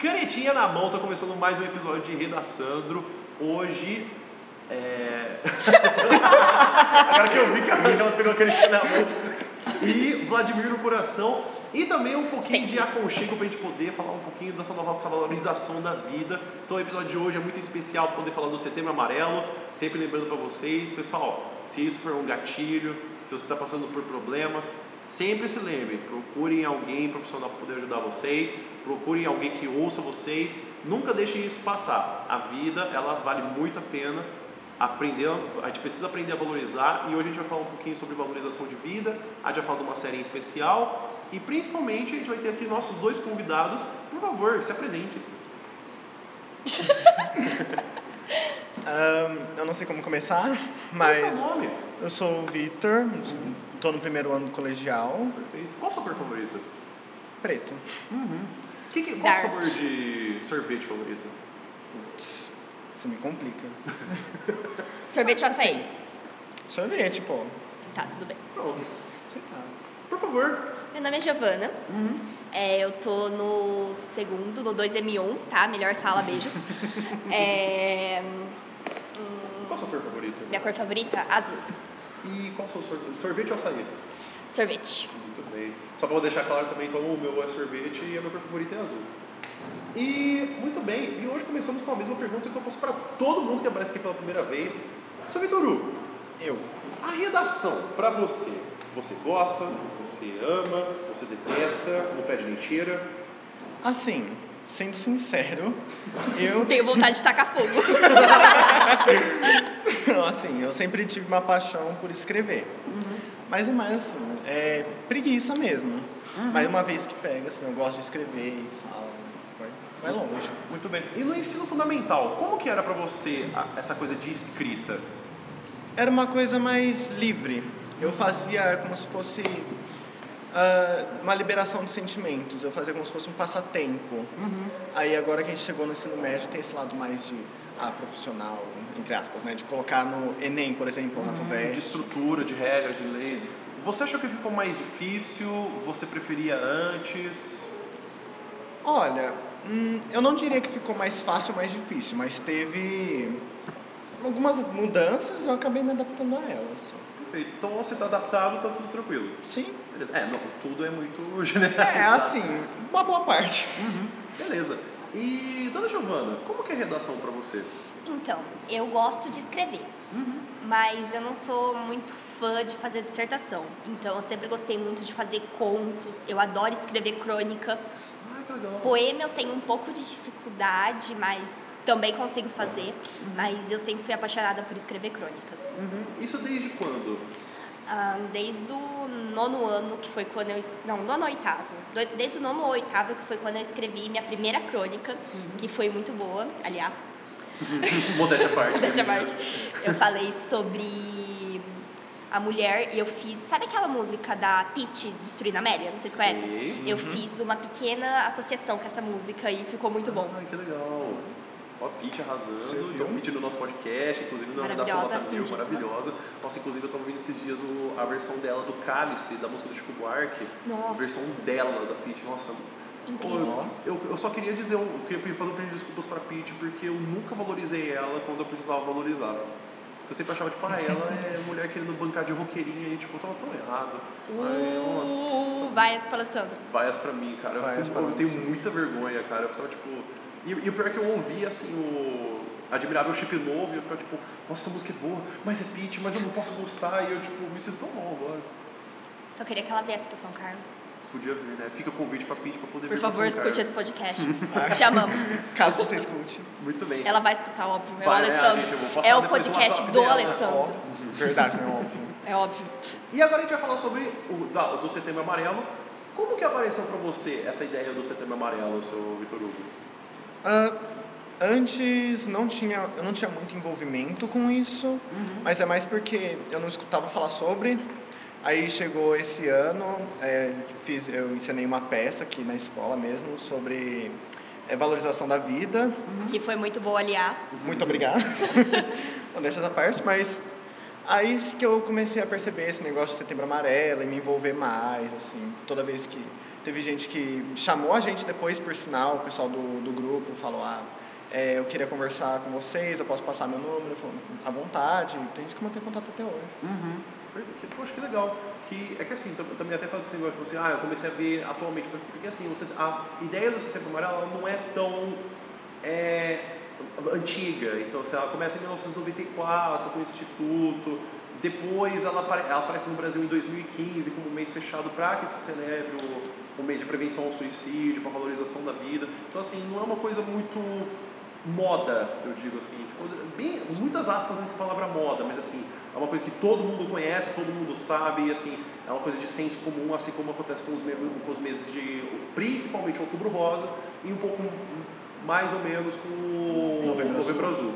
Canetinha na mão, tá começando mais um episódio de Redaçandro. Hoje. É... Agora que eu vi que ela pegou a canetinha na mão. E Vladimir no coração. E também um pouquinho Sim. de aconchego pra gente poder falar um pouquinho dessa nova valorização da vida. Então o episódio de hoje é muito especial pra poder falar do setembro amarelo. Sempre lembrando pra vocês, pessoal, se isso for um gatilho, se você está passando por problemas, sempre se lembre, procurem alguém profissional para poder ajudar vocês, procurem alguém que ouça vocês, nunca deixem isso passar. A vida, ela vale muito a pena aprender, a gente precisa aprender a valorizar e hoje a gente vai falar um pouquinho sobre valorização de vida, a gente vai falar de uma série em especial e principalmente a gente vai ter aqui nossos dois convidados. Por favor, se apresente. Ahn, eu não sei como começar, Qual é mas seu nome? eu sou o Victor, estou no primeiro ano do colegial, Perfeito. Qual a sua cor favorita? preto. Que, que, qual o Dark. sabor de sorvete favorito? Putz, Isso me complica. Sorvete ou açaí? Sorvete, pô. Tá, tudo bem. Pronto. Sei lá. Por favor. Meu nome é Giovana. É, eu tô no segundo, no 2M1, tá? Melhor sala, beijos. É, Qual a sua cor favorita? minha cor favorita, azul. E qual o seu sorvete? Sorvete ou açaí? Sorvete. Muito bem. Só pra eu deixar claro também, então o meu é sorvete e a minha cor favorita é azul. E, muito bem, e hoje começamos com a mesma pergunta que eu faço para todo mundo que aparece aqui pela primeira vez. Seu Vitor Hugo, Eu. a redação, pra você, você gosta, você ama, você detesta, não fede nem cheira? Assim, sendo sincero, eu, Tenho vontade de tacar fogo. assim, eu sempre tive uma paixão por escrever. Mas é mais assim, é preguiça mesmo. Mas uma vez que pega, assim, eu gosto de escrever e falo, vai, vai longe. Muito bem. E no ensino fundamental, como que era pra você essa coisa de escrita? Era uma coisa mais livre. Eu fazia como se fosse ah, uma liberação de sentimentos. Eu fazia como se fosse um passatempo. Aí agora que a gente chegou no ensino médio tem esse lado mais de ah, profissional, entre aspas, né? De colocar no Enem, por exemplo, na de FUVEST. estrutura, de regras, de lei. Você achou que ficou mais difícil? Você preferia antes? Olha, hum, eu não diria que ficou mais fácil ou mais difícil, mas teve algumas mudanças eu acabei me adaptando a elas. Perfeito. Então você está adaptado, tá tudo tranquilo. Sim. Beleza. É, não, tudo é muito É, generalizado. assim, uma boa parte. Beleza. E, dona Giovana, como que é a redação para você? Então, eu gosto de escrever, mas eu não sou muito fã de fazer dissertação. Então, eu sempre gostei muito de fazer contos. Eu adoro escrever crônica. Ah, que legal. Poema eu tenho um pouco de dificuldade, mas também consigo fazer. Mas eu sempre fui apaixonada por escrever crônicas. Uhum. Isso desde quando? Ah, desde o nono ano, que foi quando eu. Não, nono oitavo. Desde o nono oitavo, que foi quando eu escrevi minha primeira crônica, que foi muito boa, aliás. Modéstia à parte. Dessa parte. Eu falei sobre a mulher e eu fiz. Sabe aquela música da Pitty, Destruindo a Amélia? Não sei se conhece. Eu fiz uma pequena associação com essa música e ficou muito bom. Ai, que legal. Ó, a Pitty arrasando. Então, Pitty no nosso podcast, inclusive na redação Nota Mil, maravilhosa. Nossa, inclusive eu tava ouvindo esses dias o- a versão dela do Cálice, da música do Chico Buarque. Nossa. A versão dela, da Pitty. Nossa, Incrível. Eu, eu só queria dizer, um- eu queria fazer um pedido de desculpas pra Pitty, porque eu nunca valorizei ela quando eu precisava valorizar. Eu sempre achava, tipo, ah, ela é mulher querendo bancar de roqueirinha e, tipo, eu tava tão errado. Ai, Uh, nossa. vai, Alessandro. Vaias pra mim, cara. Eu, Vaias fico- pra eu tenho muita vergonha, cara. Eu ficava, tipo... E, e o pior é que eu ouvi, assim, o... Admirável Chip Novo e eu ficava, tipo, nossa, essa música é boa, mas é Pitty, mas eu não posso gostar. E eu, tipo, me sinto tão mal agora. Só queria que ela viesse para São Carlos. Podia vir, né? Fica o convite pra Pitty pra poder Por vir pra favor, São escute Carlos. esse podcast. Te amamos. Caso você escute. Muito bem. Ela vai escutar, óbvio. É o Vai, né, Alessandro. gente? Vou passar é o podcast do dela. Alessandro. Ó, verdade, né? Óbvio. É óbvio. E agora a gente vai falar sobre o da- do Setembro Amarelo. Como que apareceu pra você essa ideia do Setembro Amarelo, seu Vitor Hugo? Ah, antes não tinha, eu não tinha muito envolvimento com isso, mas é mais porque eu não escutava falar sobre. Aí chegou esse ano, é, fiz, eu ensinei uma peça aqui na escola mesmo sobre é, valorização da vida. Que foi muito boa, aliás. Muito obrigado. não deixa essa parte, mas aí que eu comecei a perceber esse negócio de setembro amarelo e me envolver mais, assim, toda vez que Teve gente que chamou a gente depois, por sinal, o pessoal do, do grupo falou, ah, é, eu queria conversar com vocês, eu posso passar meu número, à vontade. Tem gente que mantém contato até hoje. Uhum. Poxa, que legal. Que, é que assim, também até assim, agora, assim, ah, eu comecei a ver atualmente, porque assim, você, a ideia do Setembro Amarelo não é tão é, antiga. Então, assim, ela começa em 1994 com o Instituto, depois ela, ela aparece no Brasil em 2015 como um mês fechado para que se celebre o, o mês de prevenção ao suicídio, para valorização da vida. Então, assim, não é uma coisa muito moda, eu digo assim, tipo, bem, muitas aspas nessa palavra moda, mas assim, é uma coisa que todo mundo conhece, todo mundo sabe, e assim, é uma coisa de senso comum, assim como acontece com os, com os meses de, principalmente outubro rosa, e um pouco mais ou menos com o novembro, novembro azul.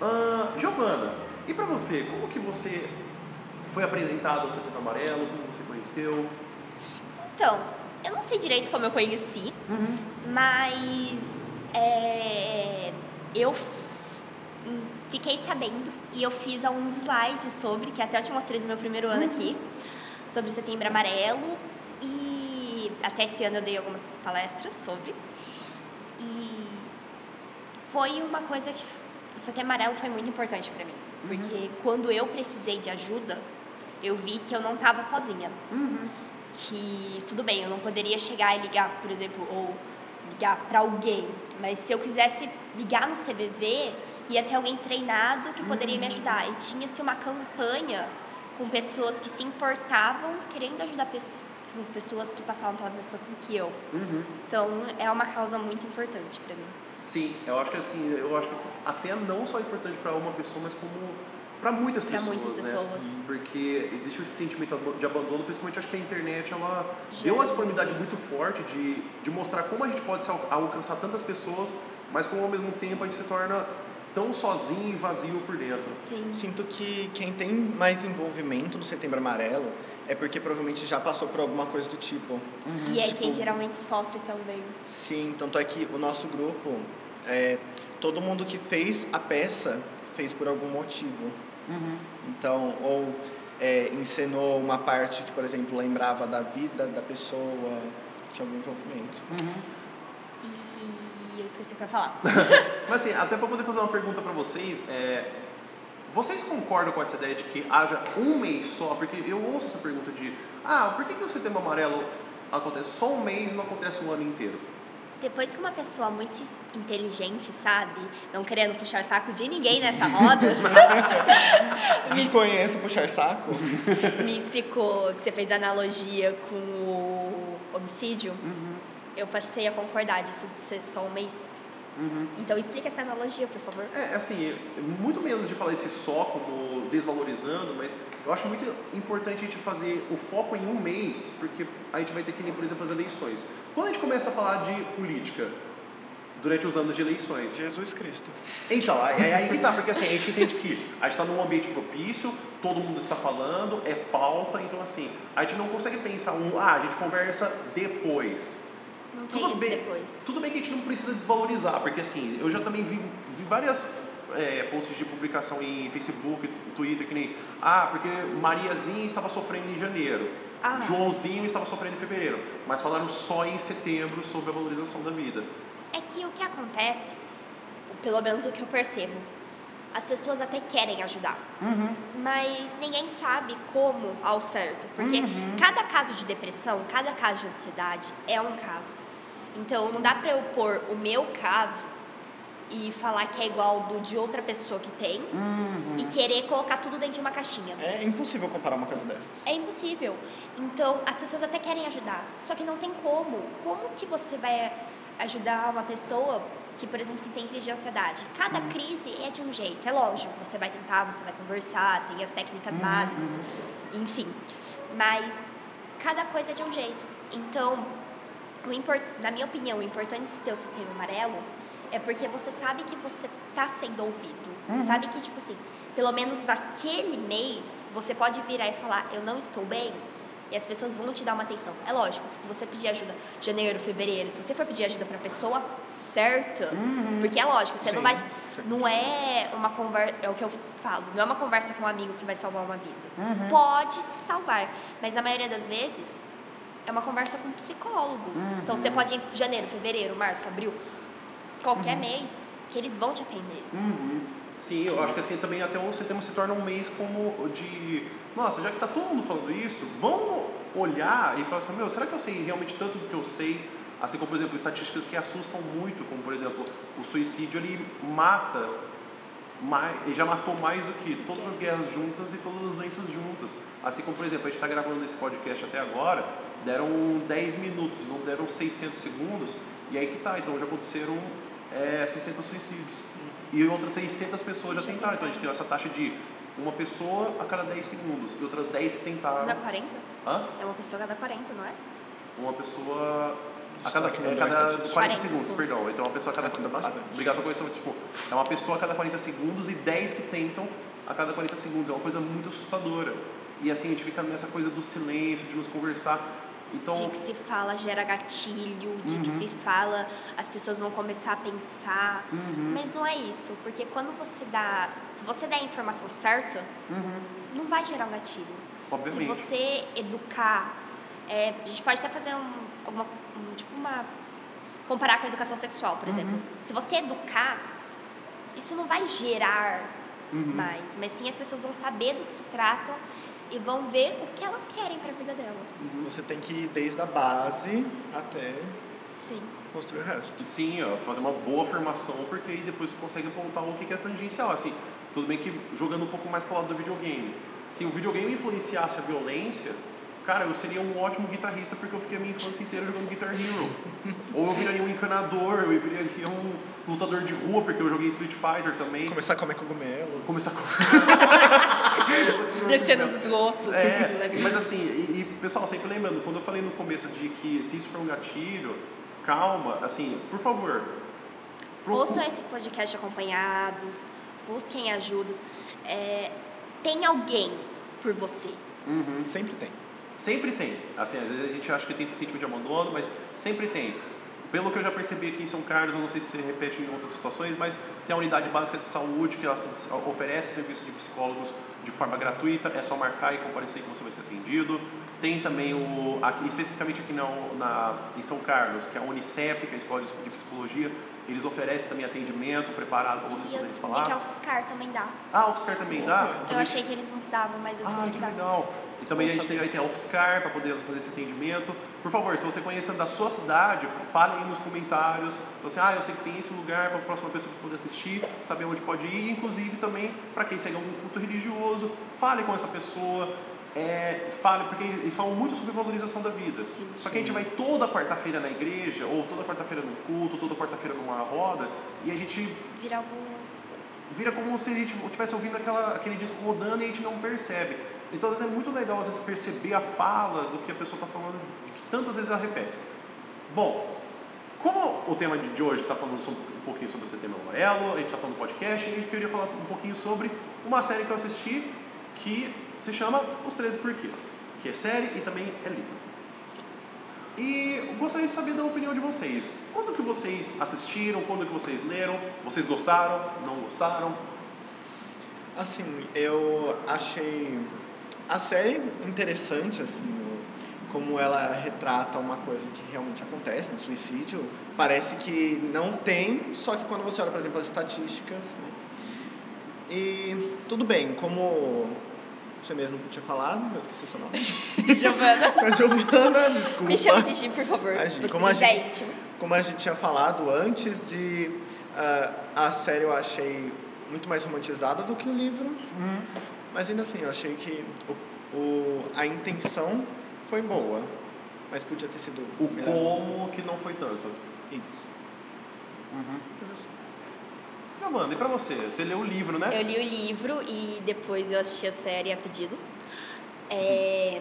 Uh, Giovana, e para você, como que você foi apresentado ao Setembro Amarelo, como você conheceu? Então, eu não sei direito como eu conheci, uhum. mas é, eu fiquei sabendo e eu fiz alguns slides sobre, que até eu te mostrei no meu primeiro ano uhum. aqui, sobre Setembro Amarelo e até esse ano eu dei algumas palestras sobre. E foi uma coisa que o Setembro Amarelo foi muito importante para mim, porque uhum. quando eu precisei de ajuda, eu vi que eu não estava sozinha. Uhum. Que tudo bem, eu não poderia chegar e ligar, por exemplo, ou ligar para alguém, mas se eu quisesse ligar no CVV, ia ter alguém treinado que poderia uhum. me ajudar. E tinha-se uma campanha com pessoas que se importavam querendo ajudar pessoas que passavam pela mesma situação que eu. Uhum. Então, é uma causa muito importante para mim. Sim, eu acho que assim, eu acho que até não só é importante para uma pessoa, mas como para muitas pra pessoas, muitas né? pessoas. Porque existe esse sentimento de abandono, principalmente acho que a internet ela deu uma disponibilidade muito forte de, de mostrar como a gente pode alcançar tantas pessoas, mas como ao mesmo tempo a gente se torna tão sozinho e vazio por dentro. Sim. Sinto que quem tem mais envolvimento no Setembro Amarelo é porque provavelmente já passou por alguma coisa do tipo. Uhum. E é tipo, quem geralmente sofre também. Sim, tanto é que o nosso grupo, é, todo mundo que fez a peça fez por algum motivo. Uhum. Então, ou é, encenou uma parte que, por exemplo, lembrava da vida da pessoa, tinha algum envolvimento. Uhum. E eu esqueci o que eu ia falar. Mas assim, até para poder fazer uma pergunta para vocês, é, vocês concordam com essa ideia de que haja um mês só? Porque eu ouço essa pergunta de, ah, por que, que o setembro amarelo acontece só um mês e não acontece um ano inteiro? Depois que uma pessoa muito inteligente, sabe, não querendo puxar saco de ninguém nessa roda. Desconheço puxar saco. me explicou que você fez analogia com o homicídio. Uhum. Eu passei a concordar disso de ser só um mês. Uhum. Então explica essa analogia, por favor. É, assim, muito menos de falar esse só como desvalorizando, mas eu acho muito importante a gente fazer o foco em um mês, porque a gente vai ter que ir, por exemplo, as eleições. Quando a gente começa a falar de política, durante os anos de eleições. Jesus Cristo. Então, é, aí que tá, porque assim, a gente entende que a gente está num ambiente propício, todo mundo está falando, é pauta, então assim, a gente não consegue pensar um, ah, a gente conversa depois. Não tem tudo bem, depois. Tudo bem que a gente não precisa desvalorizar, porque assim, eu já também vi, vi várias é, posts de publicação em Facebook, Twitter, que nem, ah, porque Mariazinha estava sofrendo em janeiro, ah. Joãozinho estava sofrendo em fevereiro, mas falaram só em setembro sobre a valorização da vida. É que o que acontece, pelo menos o que eu percebo, as pessoas até querem ajudar, uhum. mas ninguém sabe como ao certo, porque uhum. cada caso de depressão, cada caso de ansiedade é um caso. Então Sim. não dá para eu pôr o meu caso e falar que é igual do de outra pessoa que tem uhum. e querer colocar tudo dentro de uma caixinha. É impossível comparar uma coisa dessas. É impossível. Então as pessoas até querem ajudar, só que não tem como. Como que você vai ajudar uma pessoa que, por exemplo, se tem crise de ansiedade. Cada uhum. crise é de um jeito, é lógico. Você vai tentar, você vai conversar, tem as técnicas uhum. básicas, enfim. Mas cada coisa é de um jeito. Então, o import, na minha opinião, o importante de ter o setembro amarelo é porque você sabe que você está sendo ouvido. Você uhum. sabe que, tipo assim, pelo menos naquele mês, você pode virar e falar, eu não estou bem, e as pessoas vão te dar uma atenção. É lógico, se você pedir ajuda janeiro, fevereiro, se você for pedir ajuda para a pessoa certa, uhum. porque é lógico, você Sim. não vai não é uma conversa, é o que eu falo, não é uma conversa com um amigo que vai salvar uma vida. Uhum. Pode salvar, mas na maioria das vezes é uma conversa com um psicólogo. Uhum. Então você pode ir em janeiro, fevereiro, março, abril, qualquer mês, que eles vão te atender. Sim, eu acho que assim também até o setembro se torna um mês como de. Nossa, já que tá todo mundo falando isso, vamos olhar e falar assim, meu, será que eu sei realmente tanto do que eu sei? Assim como, por exemplo, estatísticas que assustam muito, como por exemplo, o suicídio ele mata mais, ele já matou mais do que todas as guerras juntas e todas as doenças juntas. Assim como, por exemplo, a gente está gravando esse podcast até agora, deram 10 minutos, não deram 600 segundos, e aí que tá, então já aconteceram é, 60 suicídios. E outras 600 pessoas já tentaram, então a gente tem essa taxa de uma pessoa a cada 10 segundos, e outras 10 que tentaram. É 40? Hã? É uma pessoa a cada 40, não é? Uma pessoa a cada, a melhor cada estatística. 40 40 segundos, segundos. perdão. Então uma pessoa a cada bastante. Obrigado pela correção, tipo, é uma pessoa a cada 40 segundos e 10 que tentam a cada 40 segundos. É uma coisa muito assustadora. E assim, a gente fica nessa coisa do silêncio, de nos conversar. Então, De que se fala gera gatilho, de que Uhum. se fala as pessoas vão começar a pensar. Uhum. Mas não é isso, porque quando você dá. Se você der a informação certa, uhum, não vai gerar um gatilho. obviamente. Se você educar, é, a gente pode até fazer um, alguma, um, tipo uma comparar com a educação sexual, por exemplo. Uhum. Se você educar, isso não vai gerar Uhum. mais, mas sim as pessoas vão saber do que se tratam e vão ver o que elas querem para a vida delas. Você tem que ir desde a base até Sim. construir o resto. Sim, ó, fazer uma boa formação, porque aí depois você consegue apontar o que é tangencial. Assim, tudo bem que jogando um pouco mais para o lado do videogame. Se o videogame influenciasse a violência, cara, eu seria um ótimo guitarrista porque eu fiquei a minha infância inteira jogando Guitar Hero. Ou eu viraria um encanador, eu viraria um lutador de rua porque eu joguei Street Fighter também. Começar a comer cogumelo. Começar com... Descer nos esgotos. de É, leve. mas assim, e, e, pessoal, sempre lembrando, quando eu falei no começo de que se isso for um gatilho, calma, assim, por favor. procu- Ouçam esse podcast acompanhados, busquem ajudas. É, tem alguém por você. Uhum. Sempre tem. Sempre tem. Assim, às vezes a gente acha que tem esse sítio de abandono, mas sempre tem. Pelo que eu já percebi aqui em São Carlos, eu não sei se se repete em outras situações, mas tem a unidade básica de saúde que oferece serviço de psicólogos de forma gratuita, é só marcar e comparecer que você vai ser atendido. Tem também o, aqui, especificamente aqui na, na, em São Carlos, que é a Unicep, que é a Escola de Psicologia, eles oferecem também atendimento preparado para vocês E poderem descobri que a falar. UFSCar também dá. Ah, o UFSCar também dá? Eu Também- achei que eles não davam, mas eu ah, descobri que que legal. E também a gente tem, aí tem a UFSCar para poder fazer esse atendimento. Por favor, se você conhece da sua cidade, fale aí nos comentários. Então, assim, ah, eu sei que tem esse lugar para a próxima pessoa que poder assistir, saber onde pode ir. Inclusive também para quem segue algum culto religioso, fale com essa pessoa. É, fale, porque eles falam muito sobre valorização da vida. Sim. Só que a gente vai toda quarta-feira na igreja, ou toda quarta-feira no culto, toda quarta-feira numa roda, e a gente Vira algum. vira como se a gente estivesse ouvindo aquela, aquele disco rodando e a gente não percebe. Então, às vezes é muito legal às vezes perceber a fala do que a pessoa está falando, que tantas vezes ela repete. Bom, como o tema de hoje está falando um pouquinho sobre o setembro amarelo, a gente está falando do podcast, eu queria falar um pouquinho sobre uma série que eu assisti que se chama Os 13 Porquês, que é série e também é livro. E gostaria de saber da opinião de vocês. Quando que vocês assistiram? Quando que vocês leram? Vocês gostaram? Não gostaram? Assim, eu achei a série interessante, assim, como ela retrata uma coisa que realmente acontece, um suicídio. Parece que não tem, só que quando você olha, por exemplo, as estatísticas, né? E tudo bem, como você mesmo tinha falado, eu esqueci seu nome. Giovana, Mas Giovana, desculpa. me chama de Gi, por favor. Imagina, Vocês como a gente- íntimos. Como a gente tinha falado antes de ah, a série eu achei muito mais romantizada do que o livro, mas ainda assim eu achei que o, o- a intenção foi boa, mas podia ter sido O melhor. como que não foi tanto. Isso. Uhum. Amanda, e pra você? Você leu o livro, né? Eu li o livro e depois eu assisti a série a pedidos. É,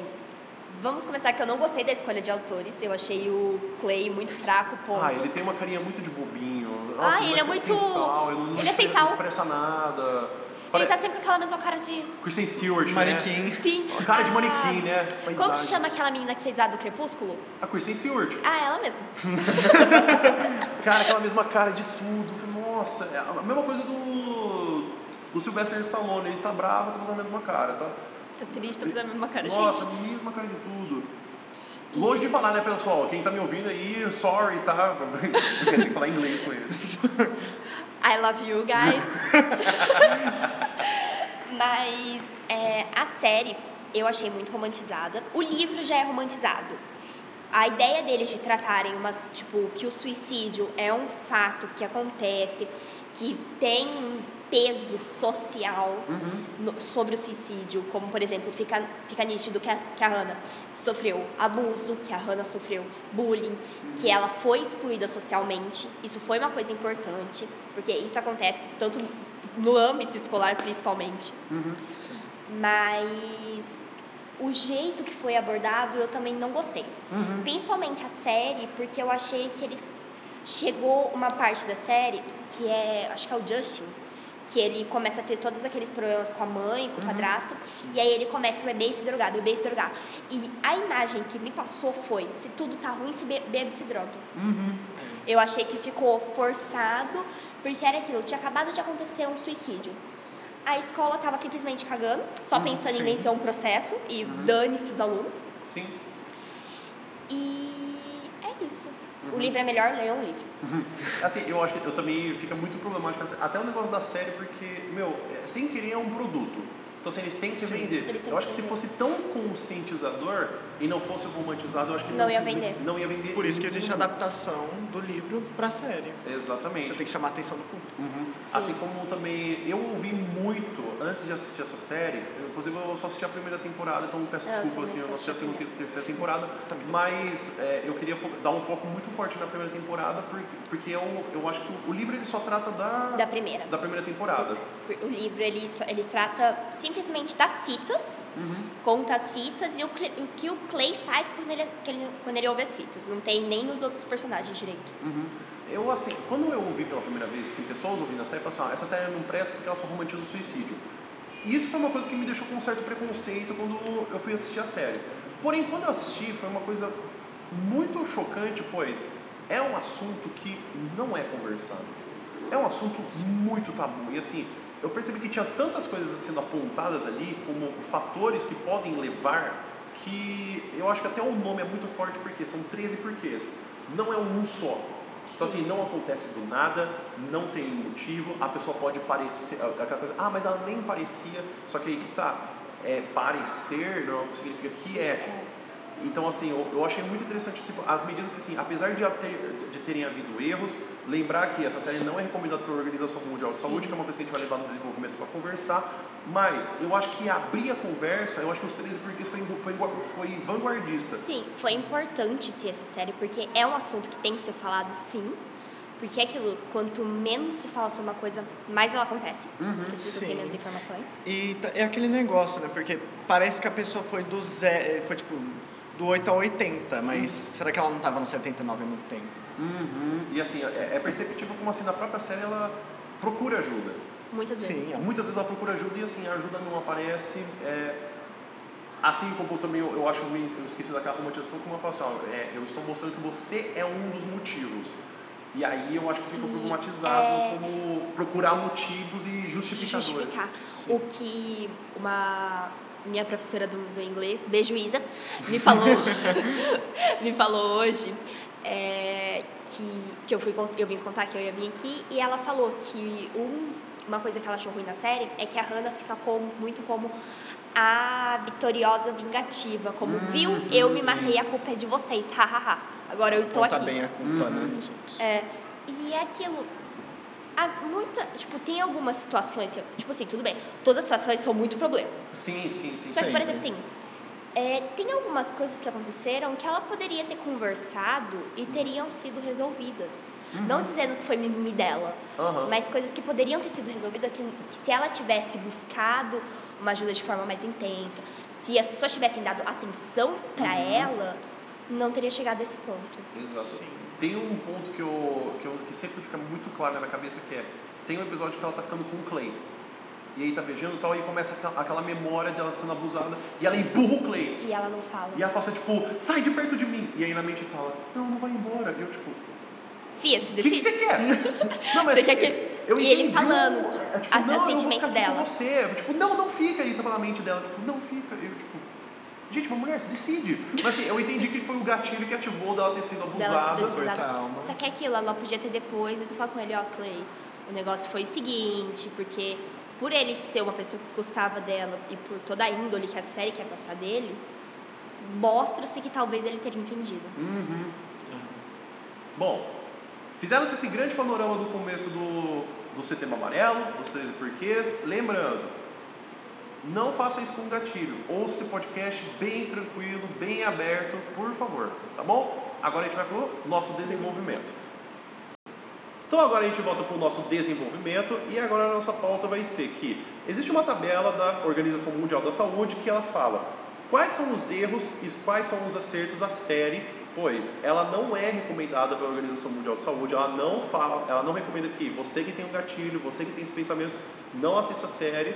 Vamos começar que eu não gostei da escolha de autores. Eu achei o Clay muito fraco, ponto. Ah, ele tem uma carinha muito de bobinho. Nossa, Ah, ele é ser muito- Sensual, ele não, ele é sensual. não expressa nada. Ele Pare... tá sempre com aquela mesma cara de... Kristen Stewart, Manequim. né? Sim. Cara de Ah, manequim, né? Como Paisagem. que chama aquela menina que fez a do Crepúsculo? A Kristen Stewart. Ah, ela mesma. Cara, aquela mesma cara de tudo. Nossa, é a mesma coisa do, do Sylvester Stallone. Ele tá bravo, tá fazendo a mesma cara, tá? Tá triste, tá fazendo a mesma cara. Nossa, Gente, mesma cara de tudo. Longe de falar, né, pessoal? Quem tá me ouvindo aí, sorry, tá? Porque tem que falar inglês com eles. I love you guys. Mas é, a série eu achei muito romantizada. O livro já é romantizado. A ideia deles de tratarem umas, tipo, que o suicídio é um fato que acontece, que tem um peso social no- sobre o suicídio, como por exemplo, fica, fica nítido que a, que a Hannah sofreu abuso, que a Hannah sofreu bullying, que ela foi excluída socialmente. Isso foi uma coisa importante, porque isso acontece tanto no âmbito escolar principalmente. Mas o jeito que foi abordado eu também não gostei. Principalmente a série, porque eu achei que eles chegou uma parte da série que é, acho que é o Justin, que ele começa a ter todos aqueles problemas com a mãe, com o padrasto, e aí ele começa a beber e se drogar, beber e se drogar. E a imagem que me passou foi, se tudo tá ruim, se be- bebe e se droga. Eu achei que ficou forçado, porque era aquilo, tinha acabado de acontecer um suicídio. A escola estava simplesmente cagando, só pensando em sim. vencer um processo e dane-se os alunos. Sim. E é isso. O livro é melhor, leiam o livro. Assim, eu acho que eu também fica muito problemático, até o negócio da série, porque, meu, é, sem querer é um produto. Então, assim, eles têm que vender. eles têm eu que acho que se vender. fosse tão conscientizador e não fosse romantizado, eu acho que Não ia se- vender. Não ia vender. Por isso que existe a adaptação do livro pra série. Exatamente. Você tem que chamar a atenção do público. Uhum. Sim. Assim como também eu ouvi muito antes de assistir essa série, eu, inclusive eu só assisti a primeira temporada, então peço É, eu desculpa que eu não assisti a a segunda e terceira temporada, Também. mas é, eu queria dar um foco muito forte na primeira temporada, porque, porque eu, eu acho que o livro ele só trata da, Da primeira. da primeira temporada. O livro ele, só- ele trata simplesmente das fitas, conta as fitas e o, o que o Clay faz quando ele, ele- quando ele ouve as fitas. Não tem nem nos outros personagens direito. Uhum. Eu, assim, quando eu ouvi pela primeira vez, assim, pessoas ouvindo a série, falaram assim, ah, essa série não presta porque ela só romantiza o suicídio. E isso foi uma coisa que me deixou com um certo preconceito quando eu fui assistir a série. Porém, quando eu assisti, foi uma coisa muito chocante, pois é um assunto que não é conversado. É um assunto muito tabu. E assim, eu percebi que tinha tantas coisas sendo apontadas ali, como fatores que podem levar, que eu acho que até o nome é muito forte, porque são 13 porquês. Não é um só. Então assim, não acontece do nada, não tem motivo, a pessoa pode parecer, aquela coisa, ah, mas ela nem parecia, só que aí que tá, é, parecer não significa que é. Então, assim, eu, eu achei muito interessante tipo, as medidas que, assim, apesar de, ter, de terem havido erros, lembrar que essa série não é recomendada pela Organização Mundial de Sim. Saúde, que é uma coisa que a gente vai levar no desenvolvimento para conversar, mas eu acho que abrir a conversa, eu acho que os 13 porquês foi, foi, foi vanguardista. Sim, foi importante ter essa série, porque é um assunto que tem que ser falado sim. Porque é aquilo, quanto menos se fala sobre uma coisa, mais ela acontece. porque as pessoas sim. têm menos informações. E tá- é aquele negócio, né? Porque parece que a pessoa foi do zero, foi tipo do 8 ao 80, mas será que ela não tava no 79 há muito tempo? Uhum. E assim, é, é perceptível como assim, na própria série ela procura ajuda. Muitas vezes. Sim, Muitas vezes ela procura ajuda e assim, a ajuda não aparece. é, assim como também eu, eu acho que eu esqueci daquela romantização, como eu falo assim, ó, é, eu estou mostrando que você é um dos motivos. E aí eu acho que fica E, problematizado é, como procurar motivos e justificadores. justificar. O que uma minha professora do, do inglês, beijo Isa, me falou, me falou hoje é, que, que eu, fui, eu vim contar que eu ia vir aqui e ela falou que um, uma coisa que ela achou ruim na série é que a Hannah fica como, muito como a vitoriosa vingativa, como viu, eu me matei, a culpa é de vocês, hahaha. Agora eu estou aqui. bem a culpa, Uhum. né, nos outros. É, e é aquilo. As, muita, tipo, tem algumas situações, que, tipo assim, tudo bem, todas as situações são muito problema. Sim, sim, sim. Só que, sim. por exemplo, assim, é, tem algumas coisas que aconteceram que ela poderia ter conversado e teriam sido resolvidas. Não dizendo que foi mimimi dela, Aham. mas coisas que poderiam ter sido resolvidas que, que se ela tivesse buscado uma ajuda de forma mais intensa, se as pessoas tivessem dado atenção pra ela, não teria chegado a esse ponto. Exato. Tem um ponto que, eu, que, eu, que sempre fica muito claro na minha cabeça que é, tem um episódio que ela tá ficando com o Clay. E aí tá beijando e tal, e começa aquela, memória dela sendo abusada, e ela empurra o Clay. E ela não fala. E ela fala assim, tipo, sai de perto de mim. E aí na mente tá ela, não, não vai embora. E eu, tipo, Fia, se o que, você quer? não, Você quer que- eu e ele falando, o- é, tipo, não, o eu sentimento aqui dela. com você. Eu, tipo, não, não fica. E tava na mente dela, tipo, não fica. E eu, tipo, Gente, uma mulher, se decide. Mas assim, eu entendi que foi o gatilho que ativou dela ter sido abusada. abusada. trauma. Só que é aquilo, ela podia ter depois, e tu fala com ele, ó, Clay, o negócio foi o seguinte, porque por ele ser uma pessoa que gostava dela e por toda a índole que a série quer passar dele, mostra-se que talvez ele teria entendido. Uhum. Bom, fizemos esse grande panorama do começo do, do Setembro Amarelo, dos 13 porquês. Lembrando, não faça isso com gatilho. Ouça esse podcast bem tranquilo, bem aberto, por favor, tá bom? Agora a gente vai para o nosso desenvolvimento. Então agora a gente volta para o nosso desenvolvimento e agora a nossa pauta vai ser que existe uma tabela da Organização Mundial da Saúde que ela fala quais são os erros e quais são os acertos da série, pois ela não é recomendada pela Organização Mundial de Saúde, ela não fala, ela não recomenda que você que tem um gatilho, você que tem esses pensamentos, não assista a série,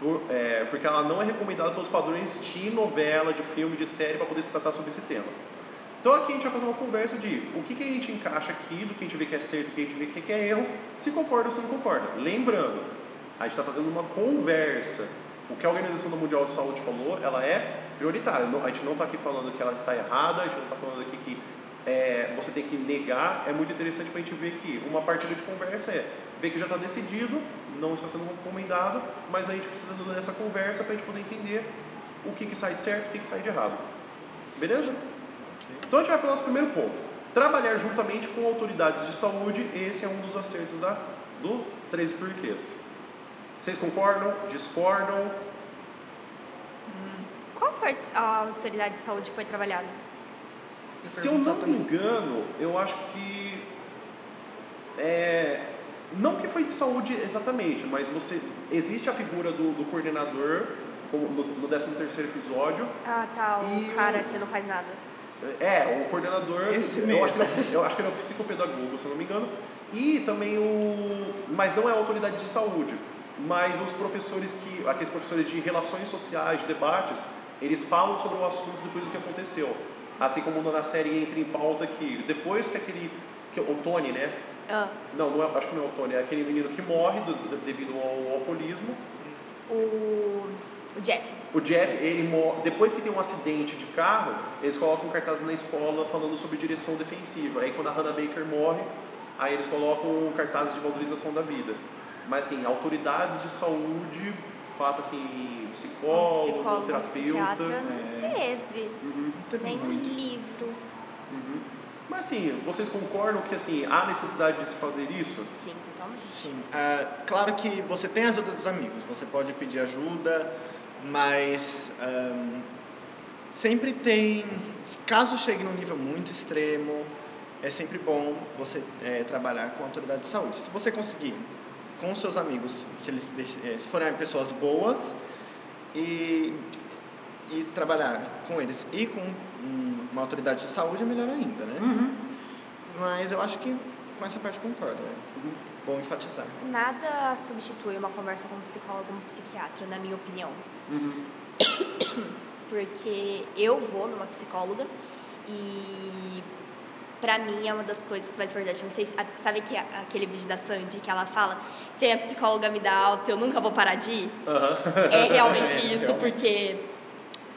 por- é, porque ela não é recomendada pelos padrões de novela, de filme, de série para poder se tratar sobre esse tema. Então aqui a gente vai fazer uma conversa de o que, que a gente encaixa aqui, do que a gente vê que é certo, do que a gente vê que é erro, se concorda ou se não concorda. Lembrando, a gente está fazendo uma conversa. O que a Organização Mundial de Saúde falou, ela é prioritária. A gente não está aqui falando que ela está errada, a gente não está falando aqui que é, você tem que negar. É muito interessante para a gente ver que uma partida de conversa é ver que já está decidido, não está sendo recomendado, mas a gente precisa dessa conversa para a gente poder entender o que, que sai de certo e o que, que sai de errado. Beleza? Então a gente vai para o nosso primeiro ponto. Trabalhar juntamente com autoridades de saúde, esse é um dos acertos da, do 13 porquês. Vocês concordam? Discordam? Qual foi a autoridade de saúde que foi trabalhada? Se eu não me engano, eu acho que. É, não que foi de saúde exatamente, mas você existe a figura do, do coordenador no, no 13 episódio. Ah, tá, o o- cara que não faz nada. É, o coordenador. Esse eu, mesmo. acho que ele é, eu acho que ele é o psicopedagogo, se eu não me engano. E também o. Mas não é a autoridade de saúde. Mas os professores que. Aqueles professores de relações sociais, de debates, eles falam sobre o assunto depois do que aconteceu. Assim como na série entra em pauta que depois que aquele. Que, o Tony, né? Ah, Não, não é- acho que não é o Tony, é aquele menino que morre do- devido ao alcoolismo. o, o Jeff. O Jeff, ele mor- depois que tem um acidente de carro, eles colocam um cartaz na escola falando sobre direção defensiva. Aí quando a Hannah Baker morre, aí eles colocam um cartazes de valorização da vida. Mas assim, autoridades de saúde, fato assim, psicólogo, um psicólogo, terapeuta. é. Teve. Uhum, Não teve Nem no muito. livro. uhum. Mas assim, vocês concordam que assim, há necessidade de se fazer isso? Sim, totalmente. Sim. Ah, claro que você tem a ajuda dos amigos, você pode pedir ajuda, mas ahm, sempre tem. Caso chegue num nível muito extremo, é sempre bom você eh, trabalhar com a autoridade de saúde. Se você conseguir, com seus amigos, se eles eh, se forem pessoas boas, e, e trabalhar com eles e com uma autoridade de saúde é melhor ainda, né? Uhum. Mas eu acho que com essa parte concordo. É bom enfatizar. Nada substitui uma conversa com um psicólogo ou um psiquiatra, na minha opinião. Uhum. Porque eu vou numa psicóloga e pra mim é uma das coisas mais importantes. Não sei, se- a- sabe que a- aquele vídeo da Sandy que ela fala: se a psicóloga me dá alta, eu nunca vou parar de ir? Aham. É realmente É, isso, realmente. porque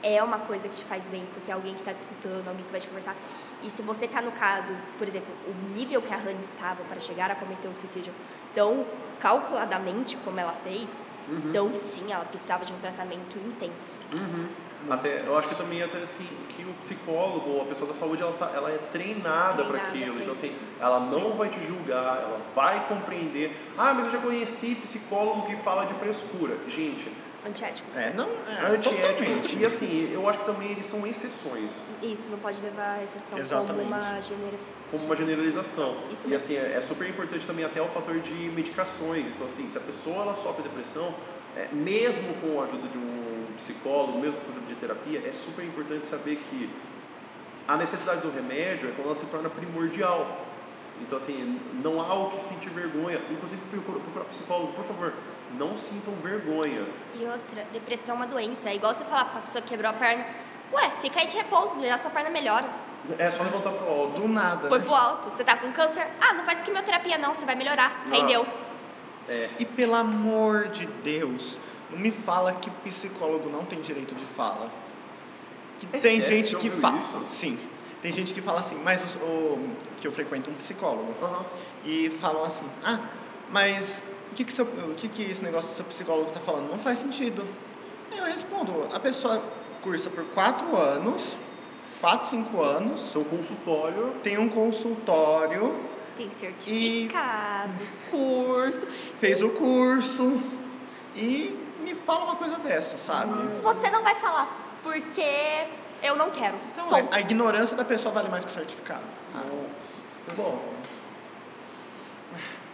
é uma coisa que te faz bem, porque é alguém que está te escutando, alguém que vai te conversar. E se você está no caso, por exemplo, o nível que a Rani estava para chegar a cometer o suicídio tão calculadamente como ela fez, então sim, ela precisava de um tratamento intenso. Uhum. Até, eu acho que também até assim que o psicólogo ou a pessoa da saúde ela, tá, ela é treinada para Treinada aquilo. pra Então assim, ela não vai te julgar, ela vai compreender. Ah, mas eu já conheci psicólogo que fala de frescura. Gente, Antiético. É, não, é, antiético. totalmente. E assim, eu acho que também eles são exceções, Isso não pode levar a exceção como Exatamente. uma genera... como uma generalização. Isso e mesmo. assim, é, é super importante também até o fator de medicações. Então assim, se a pessoa ela sofre depressão, é, mesmo com a ajuda de um psicólogo, mesmo com a ajuda de terapia, é super importante saber que a necessidade do remédio é quando ela se torna primordial. Então, assim, não há o que sentir vergonha. Inclusive, procura procurar psicólogo, por favor, não sintam vergonha. E outra, depressão é uma doença. É igual você falar pra pessoa que quebrou a perna, ué, fica aí de repouso, já sua perna melhora. É só levantar pro alto. Do nada. Foi né? pro alto. Você tá com câncer? Ah, não faz quimioterapia não, você vai melhorar. Fé em Não. Deus. É, E pelo amor de Deus, não me fala que psicólogo não tem direito de fala. que É tem sério? gente que fala. isso? Sim. Tem gente que fala assim, mas os- o, que eu frequento um psicólogo. Aham. E falam assim, ah, mas o que, que, seu, o que, que esse negócio do seu psicólogo está falando? Não faz sentido. Aí eu respondo, a pessoa cursa por quatro anos, quatro, cinco anos, Então, consultório. tem um consultório, Tem certificado, curso. fez o curso e me fala uma coisa dessa, sabe? Você não vai falar, porque eu não quero. Então, Ponto. a ignorância da pessoa vale mais que o certificado. Ah, bom.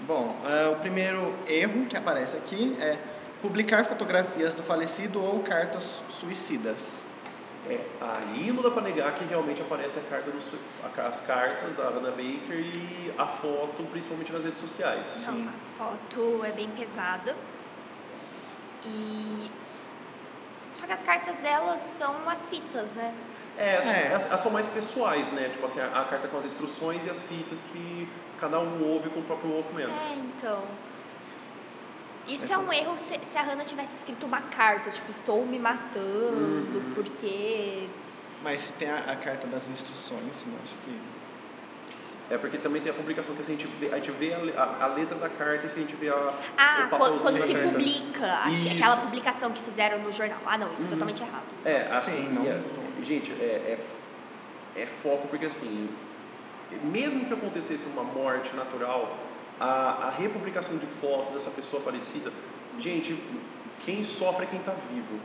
Bom, é, o primeiro erro que aparece aqui é publicar fotografias do falecido ou cartas suicidas. É, aí não dá pra negar que realmente aparece a carta do, a- as cartas da Hannah Baker e a foto, principalmente nas redes sociais. Não, a foto é bem pesada. E. Só que as cartas dela são as fitas, né? É, as, É. as- elas são mais pessoais, né? Tipo assim, a, a carta com as instruções e as fitas que cada um ouve com o próprio Walkman. É, então. Isso Essa- é um erro se, se a Hannah tivesse escrito uma carta, tipo, estou me matando, Uhum. porque. Mas se tem a, a carta das instruções, eu acho que. É porque também tem a publicação que a gente vê, a gente vê a, a- a letra da carta e se a gente vê a, Ah, o quando, quando da se carta. publica aquela publicação que fizeram no jornal. Ah, não, isso é Uhum. totalmente errado. É, assim, Sim, não- é- gente, é, é, é foco porque assim, mesmo que acontecesse uma morte natural, a, a republicação de fotos dessa pessoa falecida, gente, quem sofre é quem está vivo.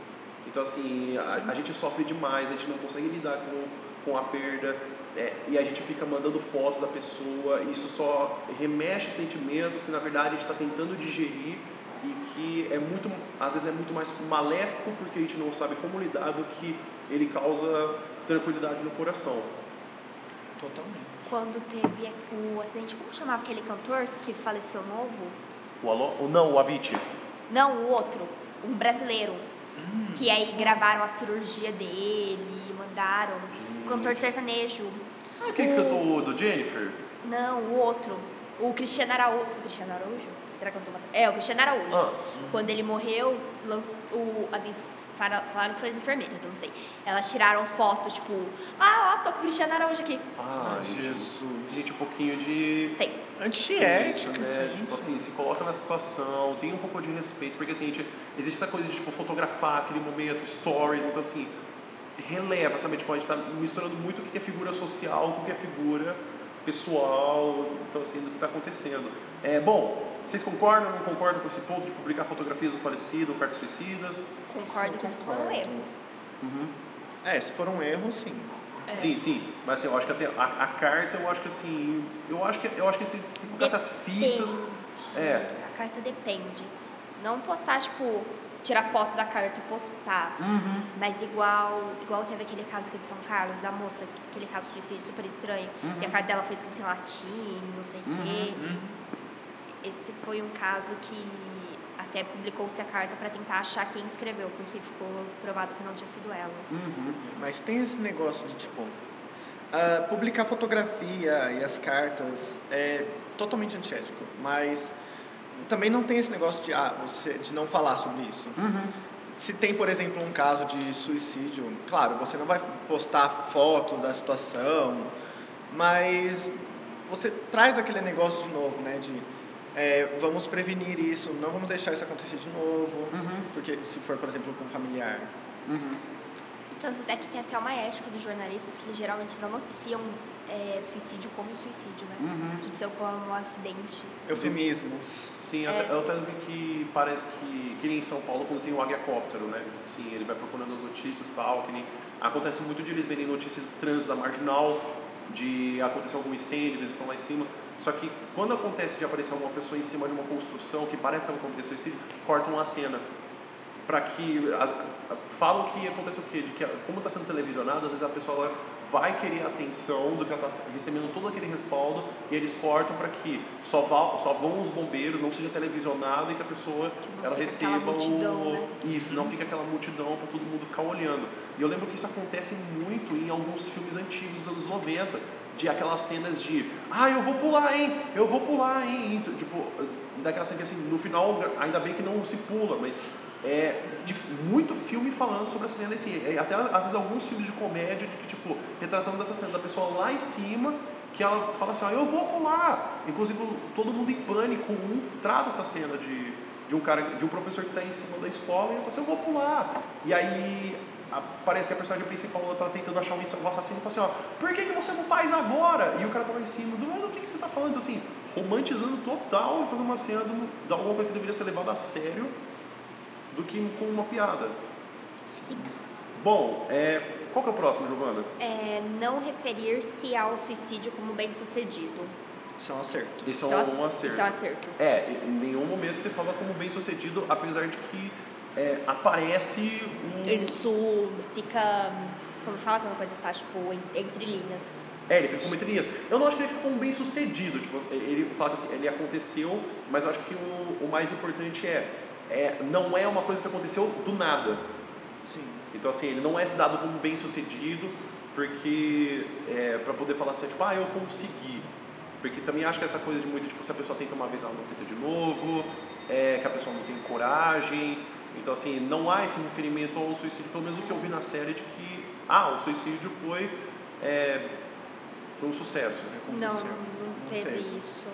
Então assim, a, a gente sofre demais, a gente não consegue lidar com, com a perda. é, e a gente fica mandando fotos da pessoa, e isso só remexe sentimentos que na verdade a gente está tentando digerir e que é muito, às vezes é muito mais maléfico porque a gente não sabe como lidar do que ele causa tranquilidade no coração. Totalmente. Quando teve o acidente, como chamava aquele cantor que faleceu novo? O Alô, não, o Avicii. Não, o outro, um brasileiro. Hum. Que aí gravaram a cirurgia dele, mandaram. O cantor de sertanejo. Ah, quem que cantou o do Jennifer? Não, o outro. O Cristiano Araújo. O Cristiano Araújo? Será que eu tô matando? É, o Cristiano Araújo. Ah. Quando ele morreu, lanç- o, as, en- fala- falaram que foram as enfermeiras, eu não sei. Elas tiraram foto, tipo, ah, ó, tô com o Cristiano Araújo aqui. Ah, Ah, gente, Jesus. gente, um pouquinho de Seis. Antiética, Sim, né? sim, Tipo sim. assim, se coloca na situação, tem um pouco de respeito, porque assim, a gente, existe essa coisa de tipo, fotografar aquele momento, stories, então assim, releva, sabe? Tipo, a gente tá misturando muito o que é figura social com o que é figura pessoal, então assim, do que está acontecendo. É, bom, vocês concordam ou não concordam com esse ponto de publicar fotografias do falecido, ou cartas suicidas? Concordo que isso foi um erro. Uhum. É, se for um erro, sim. É. Sim, sim, mas assim, eu acho que até a, a carta, eu acho que assim, eu acho que, eu acho que se, se colocasse as fitas... É. A carta depende. Não postar, tipo, tirar foto da carta e postar. Uhum. Mas igual, igual teve aquele caso aqui de São Carlos, da moça, aquele caso de suicídio super estranho. E a carta dela foi escrita em latim, não sei o quê. Esse foi um caso que até publicou-se a carta para tentar achar quem escreveu, porque ficou provado que não tinha sido ela. Uhum. Mas tem esse negócio de tipo. ah, publicar fotografia e as cartas é totalmente antiético, mas também não tem esse negócio de, ah, você, de não falar sobre isso. Se tem, por exemplo, um caso de suicídio, claro, você não vai postar foto da situação, mas você traz aquele negócio de novo, né? De é, vamos prevenir isso, não vamos deixar isso acontecer de novo, Uhum. porque se for, por exemplo, com um familiar. Uhum. Tanto é que tem até uma ética dos jornalistas que eles geralmente não noticiam é, suicídio como suicídio, né? Uhum. Noticiam como um acidente. Eufemismos. Sim, É. até, eu até vi que parece que, que nem em São Paulo, quando tem o aviacóptero, né? Então, assim, ele vai procurando as notícias e tal, que nem... Acontece muito de eles verem notícias do trânsito da Marginal, de acontecer algum incêndio, eles estão lá em cima. Só que quando acontece de aparecer alguma pessoa em cima de uma construção que parece que ela cometeu suicídio, cortam a cena. Para que... As, falam que acontece o quê? De que, como está sendo televisionado, às vezes a pessoa vai querer a atenção do que ela está recebendo todo aquele respaldo e eles cortam para que só, vá, só vão os bombeiros, não seja televisionado e que a pessoa ela receba multidão, o né? isso, não fica aquela multidão para todo mundo ficar olhando. E eu lembro que isso acontece muito em alguns filmes antigos dos anos 90, de aquelas cenas de, ah, eu vou pular, hein? Eu vou pular, hein? Tipo, daquela cena que assim, no final ainda bem que não se pula, mas é, de muito filme falando sobre essa cena si. É, até às vezes alguns filmes de comédia, de que, tipo, retratando essa cena da pessoa lá em cima, que ela fala assim, ah, eu vou pular. Inclusive, todo mundo em pânico, um trata essa cena de, de um cara, de um professor que está em cima da escola, e ele fala assim, eu vou pular. E aí parece que a personagem principal está tentando achar um, um assassino e fala assim, ó, por que, que você não faz agora? E o cara tá lá em cima, do do que, que você está falando? Então, assim, romantizando total e fazer uma cena de alguma coisa que deveria ser levada a sério do que com uma piada. Sim. Bom, é, qual que é o próximo, Giovana? É não referir-se ao suicídio como bem sucedido. Isso é um acerto. Isso é Isso um acerto. Isso é um acerto. É, em nenhum momento você fala como bem sucedido, apesar de que é, aparece um. Isso fica. Como fala quando a coisa tá, tipo, entre linhas. É, ele fica como entre linhas. Eu não acho que ele fica como bem sucedido. Tipo, ele fala que assim, ele aconteceu, mas eu acho que o, o mais importante é, é. Não é uma coisa que aconteceu do nada. Sim. Então, assim, ele não é dado como bem sucedido, porque. É, para poder falar assim, tipo, ah, eu consegui. Porque também acho que essa coisa de muito, tipo, se a pessoa tenta uma vez, ela não tenta de novo, é, que a pessoa não tem coragem. Então, assim, não há esse referimento ao suicídio, pelo menos o que eu vi na série, de que, ah, o suicídio foi, é, foi um sucesso. Né? Não, não teve, teve isso.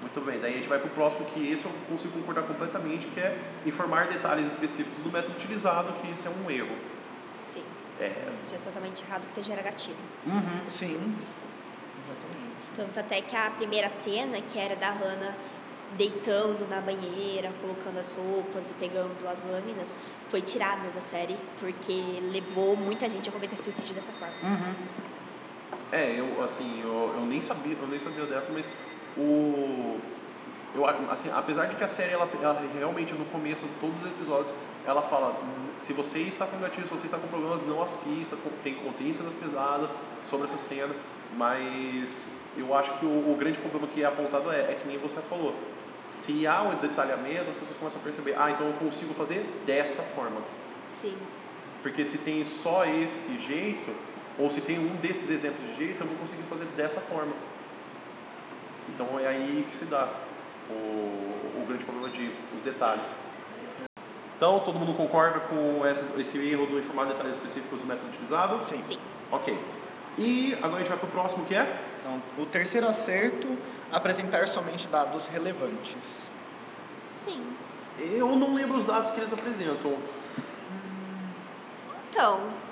Muito bem, daí a gente vai para o próximo, que esse eu consigo concordar completamente, que é informar detalhes específicos do método utilizado, que esse é um erro. Sim. É. Isso é totalmente errado, porque gera gatilho. Uhum. Sim. Exatamente. Tanto até que a primeira cena, que era da Hannah deitando na banheira, colocando as roupas e pegando as lâminas, foi tirada da série porque levou muita gente a cometer suicídio dessa forma. Uhum. É, eu assim, eu, eu nem sabia, eu nem sabia dessa, mas o eu assim, apesar de que a série ela, ela realmente no começo de todos os episódios ela fala se você está com gatilho, se você está com problemas, não assista, tem contém cenas pesadas sobre essa cena, mas eu acho que o, o grande problema que é apontado é, é que nem você falou, se há um detalhamento, as pessoas começam a perceber, ah, então eu consigo fazer dessa forma. Sim. Porque se tem só esse jeito, ou se tem um desses exemplos de jeito, eu vou conseguir fazer dessa forma. Então é aí que se dá o, o grande problema de os detalhes. Então, todo mundo concorda com esse, esse erro do informar detalhes específicos do método utilizado? Sim. Sim. Ok. E agora a gente vai para o próximo, que é? Então, o terceiro acerto apresentar somente dados relevantes. Sim. Eu não lembro os dados que eles apresentam. Então.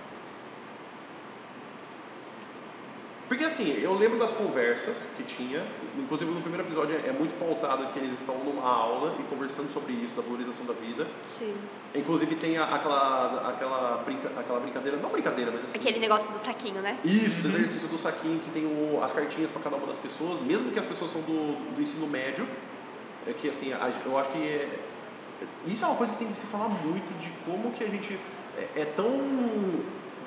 Porque assim, eu lembro das conversas que tinha, inclusive no primeiro episódio é muito pautado que eles estão numa aula e conversando sobre isso, da valorização da vida. Sim. Inclusive tem a, aquela, aquela, brinca, aquela brincadeira, não brincadeira, mas assim. Aquele negócio do saquinho, né? Isso, do exercício do saquinho, que tem o, as cartinhas para cada uma das pessoas, mesmo que as pessoas são do, do ensino médio, é que assim, eu acho que é, isso é uma coisa que tem que se falar muito de como que a gente é, é tão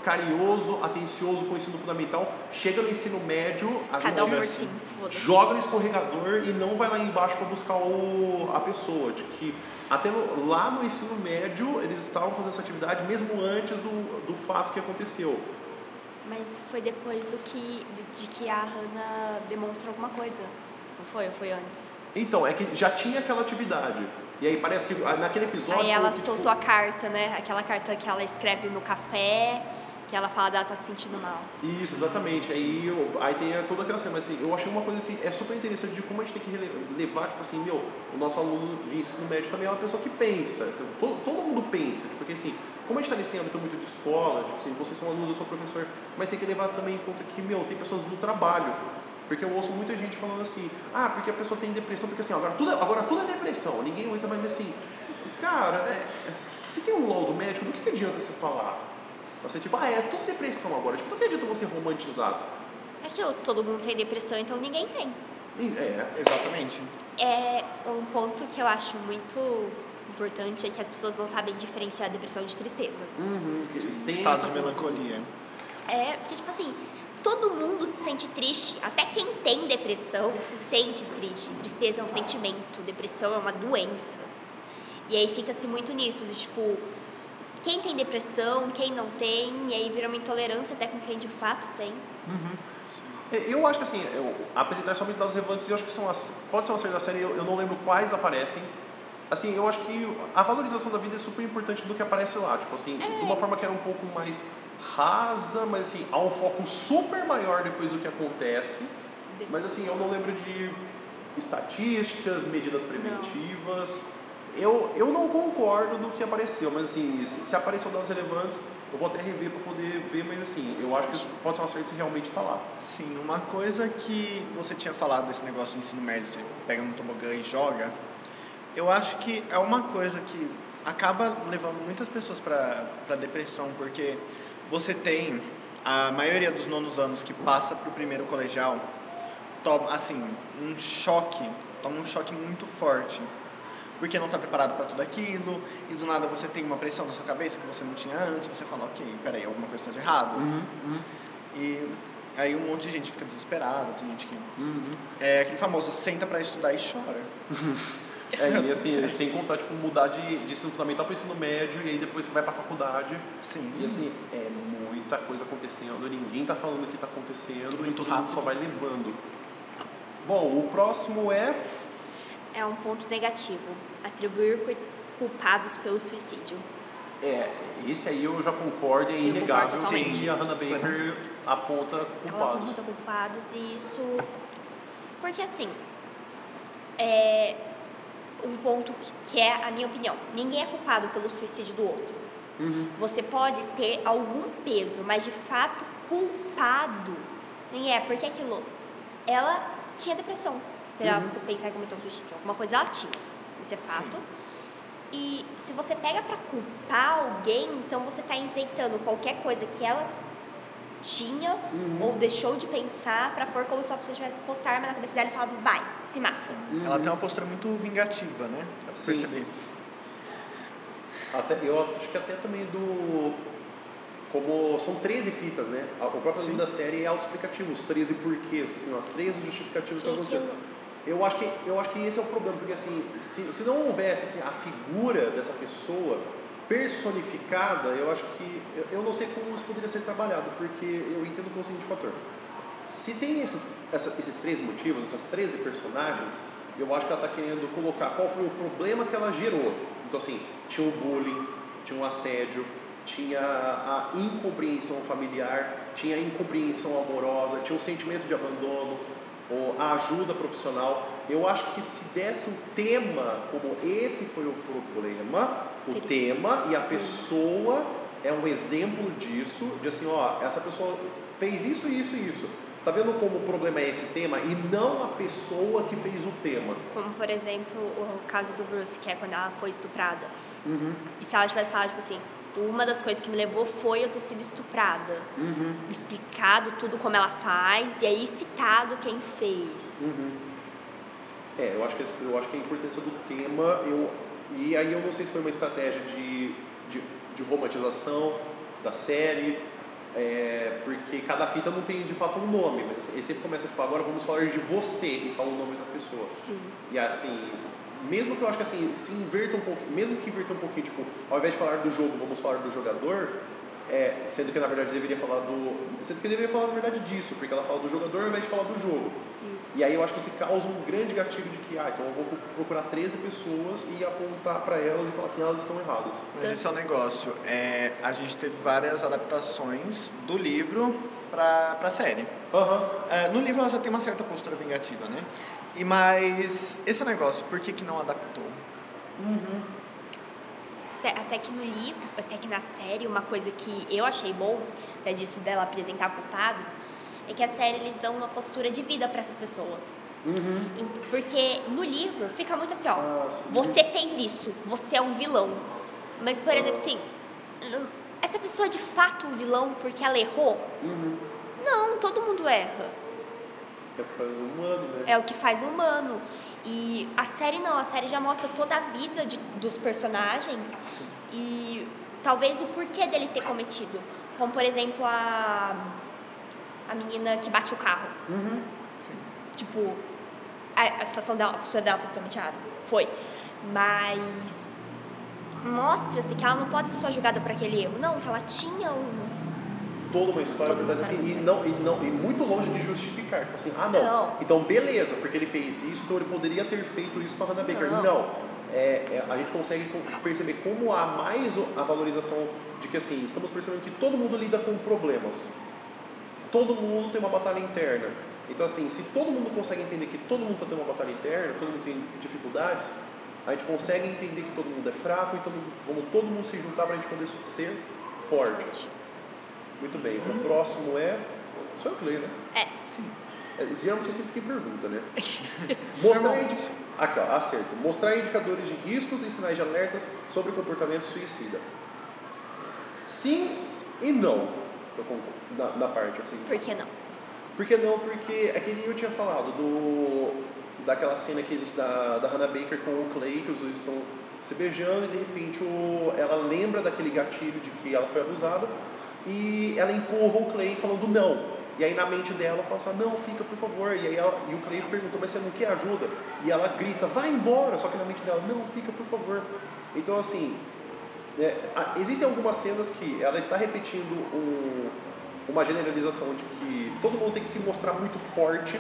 carinhoso, atencioso com o ensino fundamental, chega no ensino médio, a Cada um assim, joga no escorregador e não vai lá embaixo para buscar o, a pessoa. De que até no, lá no ensino médio eles estavam fazendo essa atividade mesmo antes do, do fato que aconteceu. Mas foi depois do que, de que a Hannah demonstra alguma coisa, não foi? Ou foi antes? Então, é que já tinha aquela atividade. E aí parece que naquele episódio. Aí ela que, soltou tipo... a carta, né? Aquela carta que ela escreve no café que ela fala dela tá se sentindo mal. Isso, exatamente. Aí, eu, aí tem toda aquela cena, mas assim, eu achei uma coisa que é super interessante de como a gente tem que levar, tipo assim, meu, o nosso aluno de ensino médio também é uma pessoa que pensa, todo, todo mundo pensa, porque assim, como a gente está nesse âmbito muito de escola, tipo assim, vocês são alunos, eu sou professor, mas tem que levar também em conta que, meu, tem pessoas no trabalho, porque eu ouço muita gente falando assim, ah, porque a pessoa tem depressão, porque assim, agora tudo, é, agora tudo é depressão, ninguém aguenta mais assim, cara, é, se tem um laudo médico, do que, que adianta você falar? Você tipo, ah, é tudo depressão agora. Tipo, não acredito você romantizar. É que se todo mundo tem depressão, então ninguém tem. É, exatamente. É um ponto que eu acho muito importante é que as pessoas não sabem diferenciar depressão de tristeza. Uhum, eles têm estado de melancolia. É, porque tipo assim, todo mundo se sente triste, até quem tem depressão se sente triste. Tristeza é um sentimento, depressão é uma doença. E aí fica-se muito nisso, de tipo, quem tem depressão, quem não tem, e aí vira uma intolerância até com quem de fato tem. Uhum. É, eu acho que assim, eu, apresentar somente dados relevantes, eu acho que são as, pode ser uma série da série, eu, eu não lembro quais aparecem, Assim, eu acho que a valorização da vida é super importante do que aparece lá. Tipo assim, de uma forma que era um pouco mais rasa, mas assim, há um foco super maior depois do que acontece. Mas assim, eu não lembro de estatísticas, medidas preventivas. Eu, eu não concordo do que apareceu, mas assim, se, apareceu dados relevantes, eu vou até rever para poder ver, mas assim, eu acho que isso pode ser um acerto se realmente está lá. Sim, uma coisa que você tinha falado desse negócio de ensino médio, você pega no tobogã e joga, eu acho que é uma coisa que acaba levando muitas pessoas para depressão, porque você tem a maioria dos nonos anos que passa para o primeiro colegial, toma, assim, um choque, toma um choque muito forte porque não está preparado para tudo aquilo, e do nada você tem uma pressão na sua cabeça que você não tinha antes, você fala, ok, peraí, alguma coisa está de errado. Uhum, uhum. E aí um monte de gente fica desesperada, tem gente que... Uhum. É aquele famoso, senta para estudar e chora. É, e assim, sem contar, tipo, mudar de, de ensino fundamental para ensino médio, e aí depois você vai para a faculdade. Sim. E assim, é muita coisa acontecendo, ninguém está falando o que está acontecendo, Tudo muito e rápido. só vai levando. Bom, o próximo é É um ponto negativo. Atribuir cu- culpados pelo suicídio. É, esse aí eu já concordo, é inegável totalmente. que a Hannah Baker aponta Ela culpados. aponta culpados e isso. Porque assim. É um ponto que- é a minha opinião. Ninguém é culpado pelo suicídio do outro. Uhum. Você pode ter algum peso, mas de fato culpado nem é, porque aquilo. Ela tinha depressão. Pra ela Uhum. pensar que cometeu suicídio. Alguma coisa ela tinha. Isso é fato. E se você pega pra culpar alguém, então você tá isentando qualquer coisa que ela tinha Uhum. ou deixou de pensar pra pôr como se a pessoa tivesse posto a arma na cabeça dela e falado, vai, se mata. Ela tem uma postura muito vingativa, né? Dá pra Sim. perceber. Até, eu acho que até também do. Como são 13 fitas, né? O próprio nome Sim. da série é autoexplicativo, os 13 porquês, assim, as 13 justificativas para você. Eu acho, que, eu acho que esse é o problema, porque assim, se, se não houvesse assim, a figura dessa pessoa personificada, eu acho que. Eu, eu não sei como isso poderia ser trabalhado, porque eu entendo com o seguinte fator. Se tem esses, essa, esses três motivos, essas 13 personagens, eu acho que ela está querendo colocar qual foi o problema que ela gerou. Então, assim, tinha o bullying, tinha um assédio, tinha a incompreensão familiar, tinha a incompreensão amorosa, tinha o sentimento de abandono, ou a ajuda profissional. Eu acho que se desse um tema como esse foi o problema, o tema e a Sim. pessoa é um exemplo disso, de assim, ó, essa pessoa fez isso, isso e isso. Tá vendo como o problema é esse tema e não a pessoa que fez o tema? Como, por exemplo, o caso do Bruce, que é quando ela foi estuprada. Uhum, E se ela tivesse falado, tipo assim, uma das coisas que me levou foi eu ter sido estuprada. uhum, Explicado tudo como ela faz e aí citado quem fez. uhum. É, eu acho que, eu acho que a importância do tema, eu, e aí eu não sei se foi uma estratégia de, de, de romantização da série, é, porque cada fita não tem de fato um nome, mas ele sempre começa tipo, agora vamos falar de você e fala o nome da pessoa. Sim. E assim, mesmo que eu acho que assim, se inverta um pouquinho, mesmo que inverta um pouquinho, tipo, ao invés de falar do jogo, vamos falar do jogador, é, sendo que na verdade deveria falar do. Sendo que deveria falar na verdade disso, porque ela fala do jogador ao invés de falar do jogo. Isso. E aí eu acho que isso causa um grande gatilho de que, ah, então eu vou procurar 13 pessoas e apontar para elas e falar que elas estão erradas. Mas esse é o negócio. É, a gente teve várias adaptações do livro pra, pra série. Aham. É, no livro ela já tem uma certa postura vingativa, né? E mas esse é o negócio, por que, que não adaptou? Até, até que no livro, até que na série, uma coisa que eu achei bom, né, disso dela apresentar culpados, é que a série eles dão uma postura de vida para essas pessoas. Uhum. Porque no livro fica muito assim, ó, Ah, sim. você fez isso, você é um vilão. Mas, por exemplo, assim, hum, essa pessoa é de fato um vilão porque ela errou? Uhum. Não, todo mundo erra. É o que faz um ano, né? É o que faz o humano. E a série não, a série já mostra toda a vida de- dos personagens e talvez o porquê dele ter cometido. Como, por exemplo, a, a menina que bate o carro. Uhum. Tipo, a, a situação dela, a postura dela foi totalmente errada. Foi. Mas mostra-se que ela não pode ser só julgada por aquele erro. Não, que ela tinha um, toda uma história por trás assim, e não, e não e muito longe de justificar, tipo assim, ah não, Não. então beleza, porque ele fez isso, então ele poderia ter feito isso com a Hannah Baker. Não. Não, é, é, a gente consegue co- perceber como há mais a valorização de que assim, estamos percebendo que todo mundo lida com problemas. Todo mundo tem uma batalha interna. Então assim, se todo mundo consegue entender que todo mundo está tendo uma batalha interna, todo mundo tem dificuldades, a gente consegue entender que todo mundo é fraco, então vamos todo mundo se juntar para a gente poder ser forte. Muito bem, o próximo é. Só eu que leio, né? É. Sim. É, Geralmente sempre que pergunta, né? Mostrar indi... Aqui, ó, acerto. Mostrar indicadores de riscos e sinais de alertas sobre comportamento suicida. Sim e não. Eu concordo, na, na parte assim. Por que não? Por que não? Porque é que nem eu tinha falado do daquela cena que existe da, da Hannah Baker com o Clay, que os dois estão se beijando e de repente o, ela lembra daquele gatilho de que ela foi abusada e ela empurra o Clay falando não. E aí na mente dela ela fala assim, não, fica por favor. E aí ela, e o Clay pergunta, mas você não quer ajuda? E ela grita, vai embora. Só que na mente dela, não, fica por favor. Então assim, é, existem algumas cenas que ela está repetindo um- uma generalização de que todo mundo tem que se mostrar muito forte,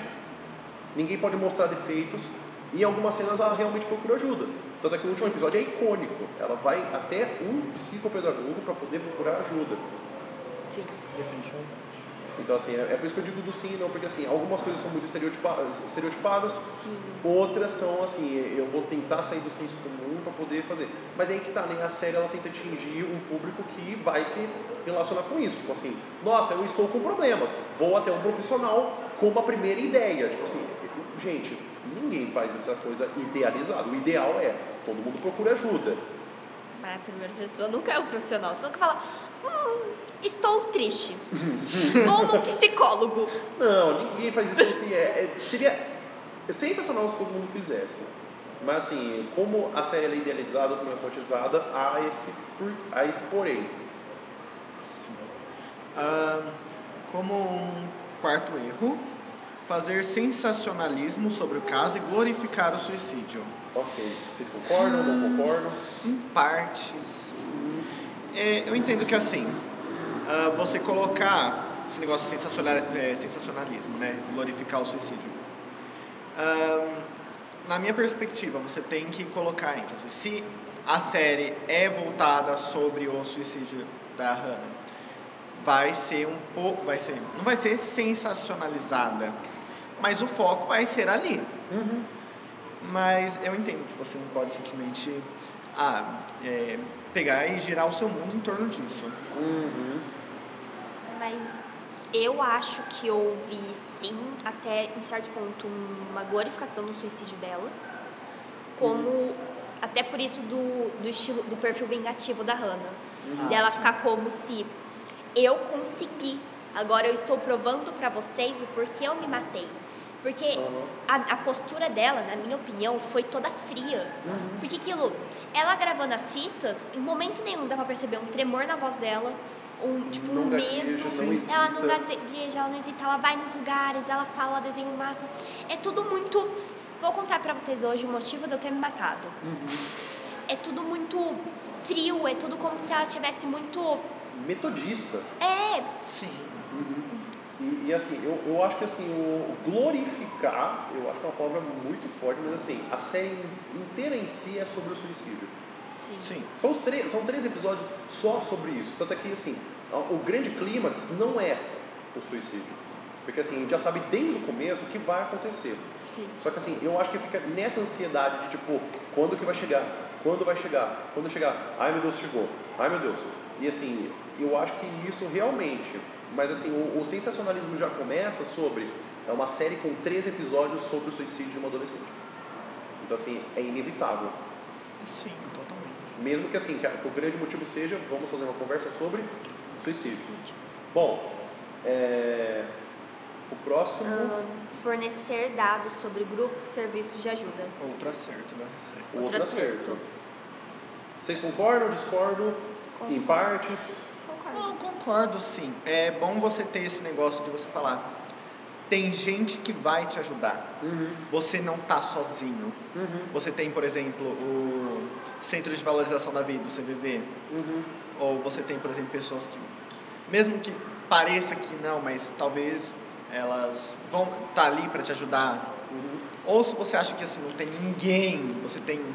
ninguém pode mostrar defeitos, e em algumas cenas ela realmente procura ajuda. Tanto é que o último episódio é icônico. Ela vai até um psicopedagogo para poder procurar ajuda. Sim. Definitivamente. Então, assim, é, é por isso que eu digo do sim e não, porque assim, algumas coisas são muito estereotipa- estereotipadas, Sim. Outras são assim, eu vou tentar sair do senso comum para poder fazer. Mas é aí que tá, né? A série ela tenta atingir um público que vai se relacionar com isso. Tipo assim, nossa, eu estou com problemas, vou até um profissional com uma primeira ideia. Tipo assim, gente, ninguém faz essa coisa idealizada. O ideal é todo mundo procura ajuda. Mas a primeira pessoa nunca é um profissional. Você nunca fala, hum, estou triste. Vou num psicólogo. Não, ninguém faz isso assim. É, é- seria sensacional se todo mundo fizesse. Mas assim, como a série é idealizada, como é quantizada, há esse, por- há esse porém. Ah, como um quarto erro, fazer sensacionalismo sobre o caso e glorificar o suicídio. Ok, vocês concordam, não concordam? Em partes. É, eu entendo que assim, ah, você colocar esse negócio de sensacional, é, sensacionalismo, né? Glorificar o suicídio. Ah, na minha perspectiva, você tem que colocar ênfase. Se a série é voltada sobre o suicídio da Hannah, vai ser um pouco, vai ser, não vai ser sensacionalizada, mas o foco vai ser ali. Mas eu entendo que você não pode simplesmente ah, é, pegar e girar o seu mundo em torno disso. Uhum. Mas eu acho que houve sim, até em certo ponto, uma glorificação do suicídio dela. Como. Até por isso do, do estilo, do perfil vingativo da Hannah. Ah, dela sim. ficar como se eu consegui. Agora eu estou provando pra vocês o porquê eu me matei. Porque Uhum. a, a postura dela, na minha opinião, foi toda fria. Porque aquilo, ela gravando as fitas, em momento nenhum dá pra perceber um tremor na voz dela, um tipo Não um medo. não ela não gagueja, ela não hesita, ela vai nos lugares, ela fala, ela desenha um mapa. É tudo muito. Vou contar pra vocês hoje o motivo de eu ter me matado. É tudo muito frio, é tudo como se ela tivesse muito. Metodista. É, Sim. E, e, assim, eu, eu acho que assim, o glorificar, eu acho que é uma palavra muito forte, mas assim, a série inteira em si é sobre o suicídio. sim. Sim. São, os três, são três episódios só sobre isso. Tanto é que, assim, o grande clímax não é o suicídio. Porque, assim, a gente já sabe desde o começo o que vai acontecer. Sim. Só que, assim, eu acho que fica nessa ansiedade de, tipo, quando que vai chegar? Quando vai chegar? Quando chegar? Ai, meu Deus, chegou. Ai, meu Deus. E, assim, eu acho que isso realmente... Mas, assim, o, o sensacionalismo já começa sobre... É uma série com três episódios sobre o suicídio de uma adolescente. Então, assim, é inevitável. Sim, totalmente. Mesmo que assim, que o grande motivo seja, vamos fazer uma conversa sobre suicídio. Bom, é, o próximo. Ah, fornecer dados sobre grupos e serviços de ajuda. Outro acerto o outro outro acerto. acerto. Vocês concordam, discordam? Em Concordo. partes? Concordo. Não, concordo sim. É bom você ter esse negócio de você falar. Tem gente que vai te ajudar. Uhum. Você não tá sozinho. Uhum. Você tem, por exemplo, o Centro de Valorização da Vida, o CVV. Uhum. Ou você tem, por exemplo, pessoas que, mesmo que pareça que não, mas talvez elas vão estar tá ali para te ajudar. Uhum. Ou se você acha que assim não tem ninguém, você tem um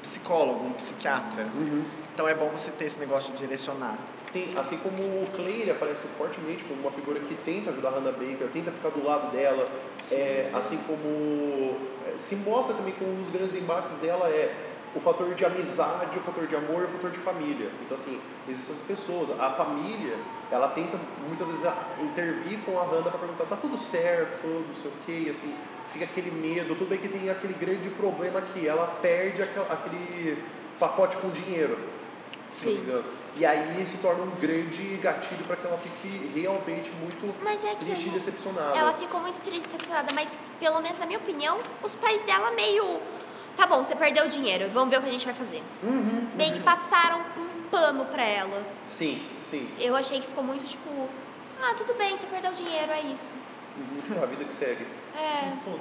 psicólogo, um psiquiatra. Uhum. Então é bom você ter esse negócio de direcionar. Sim, assim como o Clay aparece fortemente como uma figura que tenta ajudar a Hannah Baker, tenta ficar do lado dela, é, assim como é, se mostra também que um dos grandes embates dela é o fator de amizade, o fator de amor e o fator de família. Então, assim, existem essas pessoas. A família, ela tenta muitas vezes intervir com a Hannah para perguntar: tá tudo certo, não sei o quê, assim, fica aquele medo. Tudo bem que tem aquele grande problema que ela perde aquele pacote com dinheiro. Sim. E aí se torna um grande gatilho para que ela fique realmente muito é triste e decepcionada. Ela ficou muito triste e decepcionada, mas pelo menos na minha opinião, os pais dela meio tá bom, você perdeu o dinheiro, vamos ver o que a gente vai fazer. Uhum, Meio uhum. que passaram um pano pra ela. Sim, sim. Eu achei que ficou muito tipo, ah, tudo bem, você perdeu o dinheiro, é isso. Uhum, a vida que segue. É. Uhum.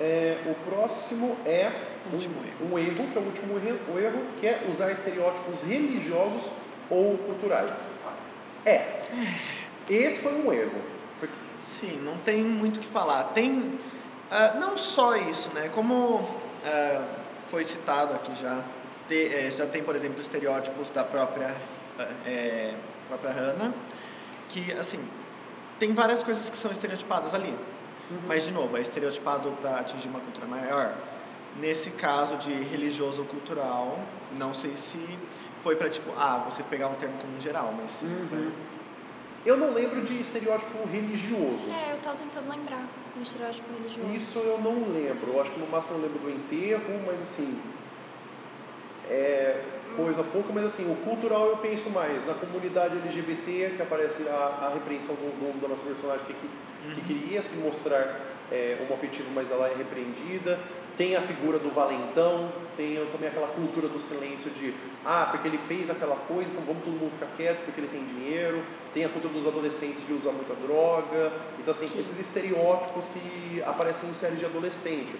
É o próximo é um, erro. um erro, que é o último erro, erro, que é usar estereótipos religiosos ou culturais. É. Esse foi um erro. Sim, não tem muito o que falar. Tem Uh, não só isso, né? Como uh, foi citado aqui já, te, é, já tem, por exemplo, estereótipos da própria, é, própria Hannah, que, assim, tem várias coisas que são estereotipadas ali. Uhum. Mas, de novo, é estereotipado para atingir uma cultura maior. Nesse caso de religioso ou cultural, não sei se foi para, tipo, ah, você pegar um termo como geral, mas sim uhum. Eu não lembro de estereótipo religioso. É, eu tava tentando lembrar do estereótipo religioso. Isso eu não lembro. Eu acho que no máximo eu lembro do enterro, mas assim. É coisa pouca, mas assim, o cultural eu penso mais na comunidade LGBT, que aparece a, a repreensão do, do, da nossa personagem que, que, uhum. que queria se mostrar é, homoafetivo, mas ela é repreendida. Tem a figura do valentão, tem também aquela cultura do silêncio de ah, porque ele fez aquela coisa, então vamos todo mundo ficar quieto porque ele tem dinheiro. Tem a cultura dos adolescentes de usar muita droga. Então, assim, Sim. esses estereótipos que aparecem em séries de adolescente.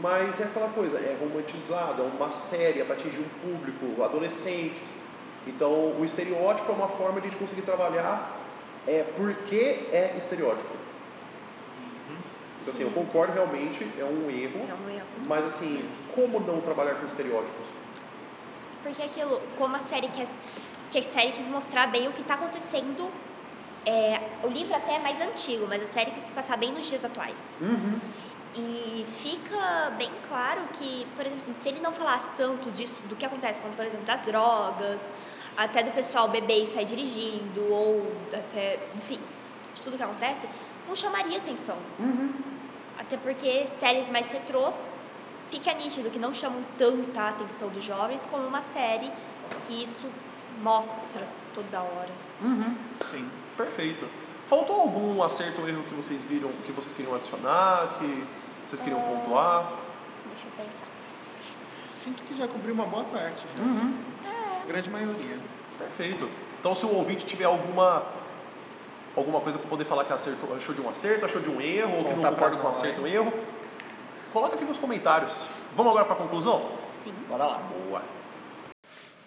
Mas é aquela coisa, é romantizada, é uma série para atingir um público, adolescentes. Então, o estereótipo é uma forma de a gente conseguir trabalhar é, porque é estereótipo. Então, assim, eu concordo realmente, é um erro. É um erro. Mas, assim, como não trabalhar com estereótipos? Porque aquilo, como a série quer, que a série quis mostrar bem o que está acontecendo. É, o livro até é mais antigo, mas a série quis passar bem nos dias atuais. Uhum. E fica bem claro que, por exemplo, assim, se ele não falasse tanto disso, do que acontece, como por exemplo das drogas, até do pessoal beber e sair dirigindo, ou até, enfim, de tudo que acontece, não chamaria atenção. Uhum. Até porque séries mais retrôs fica nítido que não chamam tanta atenção dos jovens como uma série que isso mostra toda hora. Uhum. Sim, perfeito. Faltou algum acerto ou erro que vocês viram, que vocês queriam adicionar, que vocês queriam é... pontuar? Deixa eu pensar. Sinto que já cobriu uma boa parte já. Uhum. É. Grande maioria. Perfeito. Então se o ouvinte tiver alguma alguma coisa para poder falar que acertou, achou de um acerto, achou de um erro, ou que não concorda com um acerto ou um erro, coloca aqui nos comentários. Vamos agora para a conclusão? Sim. Bora lá. Boa.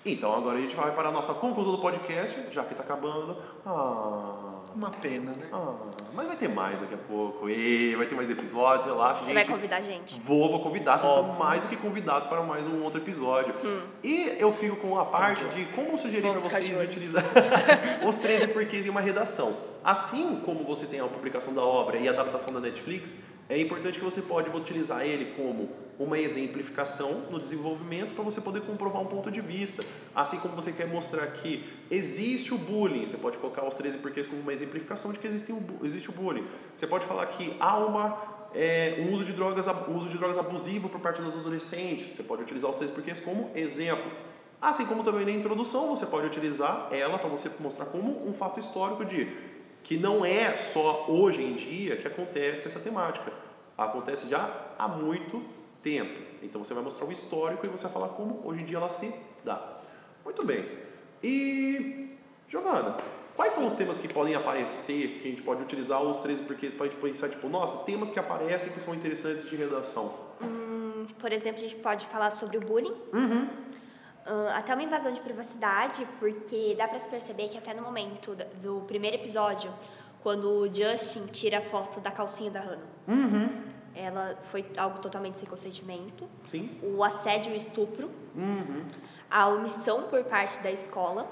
Então agora a gente vai para a nossa conclusão do podcast, já que está acabando. Ah. Uma pena, né? Ah, mas vai ter mais daqui a pouco. E vai ter mais episódios, relaxa, Você gente. vai convidar a gente? Vou, vou convidar. Vocês Óbvio. estão mais do que convidados para mais um outro episódio. Hum. E eu fico com a parte de como sugerir para vocês utilizar os 13 porquês em uma redação. Assim como você tem a publicação da obra e a adaptação da Netflix, é importante que você pode utilizar ele como uma exemplificação no desenvolvimento para você poder comprovar um ponto de vista. Assim como você quer mostrar que existe o bullying, você pode colocar os 13 porquês como uma exemplificação de que existe o, existe o bullying. Você pode falar que há uma, é, um uso de, drogas, uso de drogas abusivo por parte dos adolescentes. Você pode utilizar os 13 porquês como exemplo. Assim como também na introdução, você pode utilizar ela para você mostrar como um fato histórico de que não é só hoje em dia que acontece essa temática. Acontece já há muito tempo. Então você vai mostrar o histórico e você vai falar como hoje em dia ela se dá. Muito bem. E Giovana, quais são os temas que podem aparecer, que a gente pode utilizar os 13 porquês para a gente pensar, tipo, nossa, temas que aparecem que são interessantes de redação? Hum, por exemplo, a gente pode falar sobre o bullying. Uhum. Uh, até uma invasão de privacidade, porque dá pra se perceber que até no momento do primeiro episódio, quando o Justin tira a foto da calcinha da Hannah, Uhum. ela foi algo totalmente sem consentimento. Sim. O assédio e o estupro, Uhum. a omissão por parte da escola,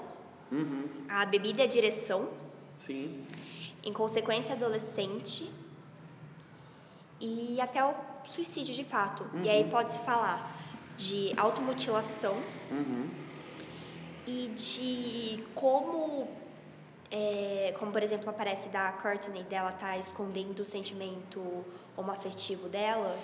Uhum. a bebida e a direção, Sim. em consequência adolescente e até o suicídio de fato. E aí pode-se falar de automutilação Uhum. e de como, é, como por exemplo aparece da Courtney dela tá escondendo o sentimento homoafetivo dela.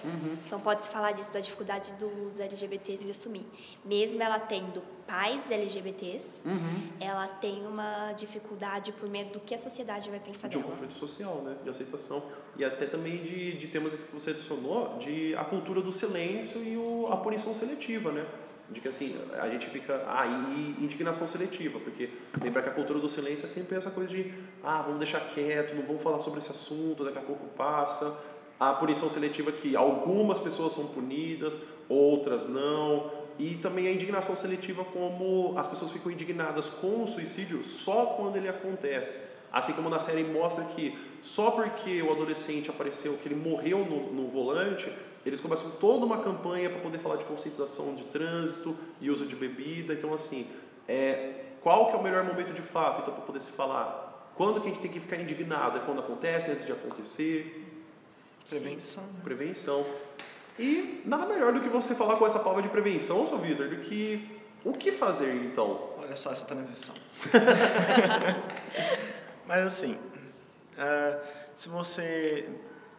Então pode-se falar disso da dificuldade dos LGBTs de assumir. Mesmo ela tendo pais LGBTs, Uhum. ela tem uma dificuldade por medo do que a sociedade vai pensar De um dela. conflito social, né? De aceitação. E até também de, de temas que você adicionou, de a cultura do silêncio e o, a punição seletiva, né? De que assim, a gente fica. Ah, e indignação seletiva, porque lembrar que a cultura do silêncio é sempre essa coisa de ah, vamos deixar quieto, não vamos falar sobre esse assunto, daqui a pouco passa. A punição seletiva que algumas pessoas são punidas, outras não. E também a indignação seletiva, como as pessoas ficam indignadas com o suicídio só quando ele acontece. Assim como na série mostra que só porque o adolescente apareceu, que ele morreu no, no volante, eles começam toda uma campanha para poder falar de conscientização de trânsito e uso de bebida. Então, assim, é, qual que é o melhor momento de fato, então, para poder se falar? Quando que a gente tem que ficar indignado? É quando acontece, antes de acontecer? Prevenção. Prevenção. E nada melhor do que você falar com essa palavra de prevenção, seu Vitor, do que o que fazer então? Olha só essa transição. Mas assim, ah, se você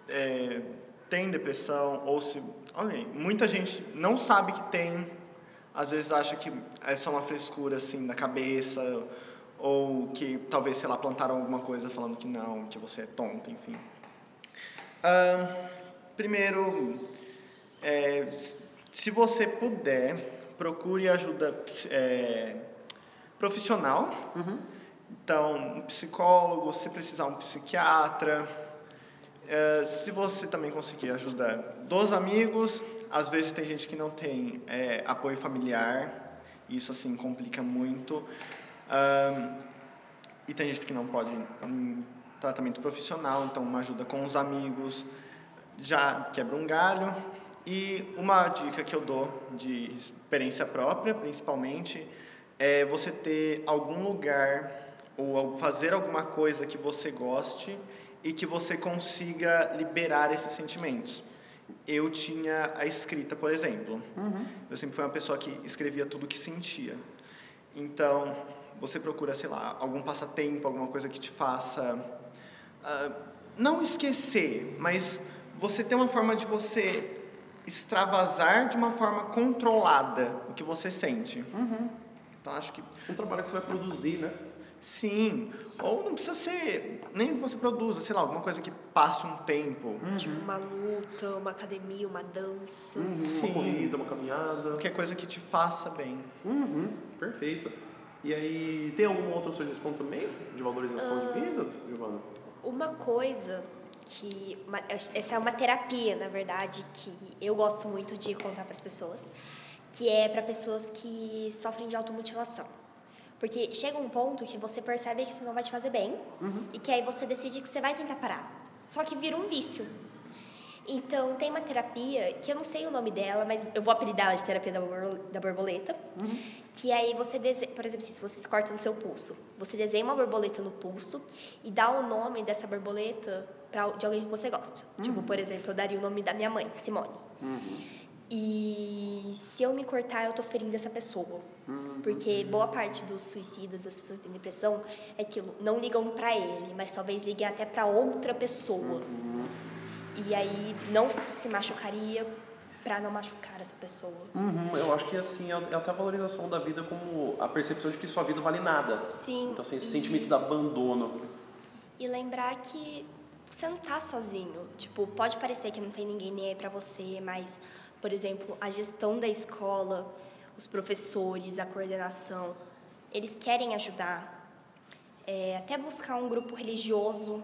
é, tem depressão ou se. Olha, muita gente não sabe que tem, às vezes acha que é só uma frescura assim na cabeça, ou que talvez, sei lá, plantaram alguma coisa falando que não, que você é tonto, enfim. Ah, primeiro, é, se você puder, procure ajuda é, profissional. Então, um psicólogo, se precisar, um psiquiatra. É, se você também conseguir ajuda dos amigos, às vezes tem gente que não tem é, apoio familiar, isso assim complica muito. Ahn, e tem gente que não pode em tratamento profissional, então uma ajuda com os amigos já quebra um galho. E uma dica que eu dou de experiência própria, principalmente, é você ter algum lugar ou fazer alguma coisa que você goste e que você consiga liberar esses sentimentos. Eu tinha a escrita, por exemplo. Eu sempre fui uma pessoa que escrevia tudo o que sentia. Então, você procura, sei lá, algum passatempo, alguma coisa que te faça ah, não esquecer, mas você ter uma forma de você extravasar de uma forma controlada o que você sente. Então, acho que Um trabalho que você vai produzir, né? Sim. Ou não precisa ser nem que você produza, sei lá, alguma coisa que passe um tempo. Tipo, uma luta, uma academia, uma dança. Uhum, Sim. Uma corrida, uma caminhada. Qualquer coisa que te faça bem. Uhum, perfeito. E aí, tem alguma outra sugestão também de valorização de vida, Giovana? Uma coisa que. uma- essa é uma terapia, na verdade, que eu gosto muito de contar para as pessoas, que é para pessoas que sofrem de automutilação. Porque chega um ponto que você percebe que isso não vai te fazer bem e que aí você decide que você vai tentar parar. Só que vira um vício. Então, tem uma terapia, que eu não sei o nome dela, mas eu vou apelidar ela de terapia da borbo- da borboleta, que aí você desenha, por exemplo, se você se corta no seu pulso, você desenha uma borboleta no pulso e dá o nome dessa borboleta pra, de alguém que você gosta. Tipo, por exemplo, eu daria o nome da minha mãe, Simone. E se eu me cortar, eu tô ferindo essa pessoa. Porque boa parte dos suicidas, das pessoas que têm depressão, é aquilo, não ligam pra ele, mas talvez liguem até pra outra pessoa. E aí não se machucaria pra não machucar essa pessoa. Uhum, eu acho que assim, é até a valorização da vida como a percepção de que sua vida vale nada. Sim. Então, assim, esse e- sentimento de abandono. E lembrar que você não tá sozinho. Tipo, pode parecer que não tem ninguém nem aí pra você, mas, por exemplo, a gestão da escola, os professores, a coordenação, eles querem ajudar. É, até buscar um grupo religioso,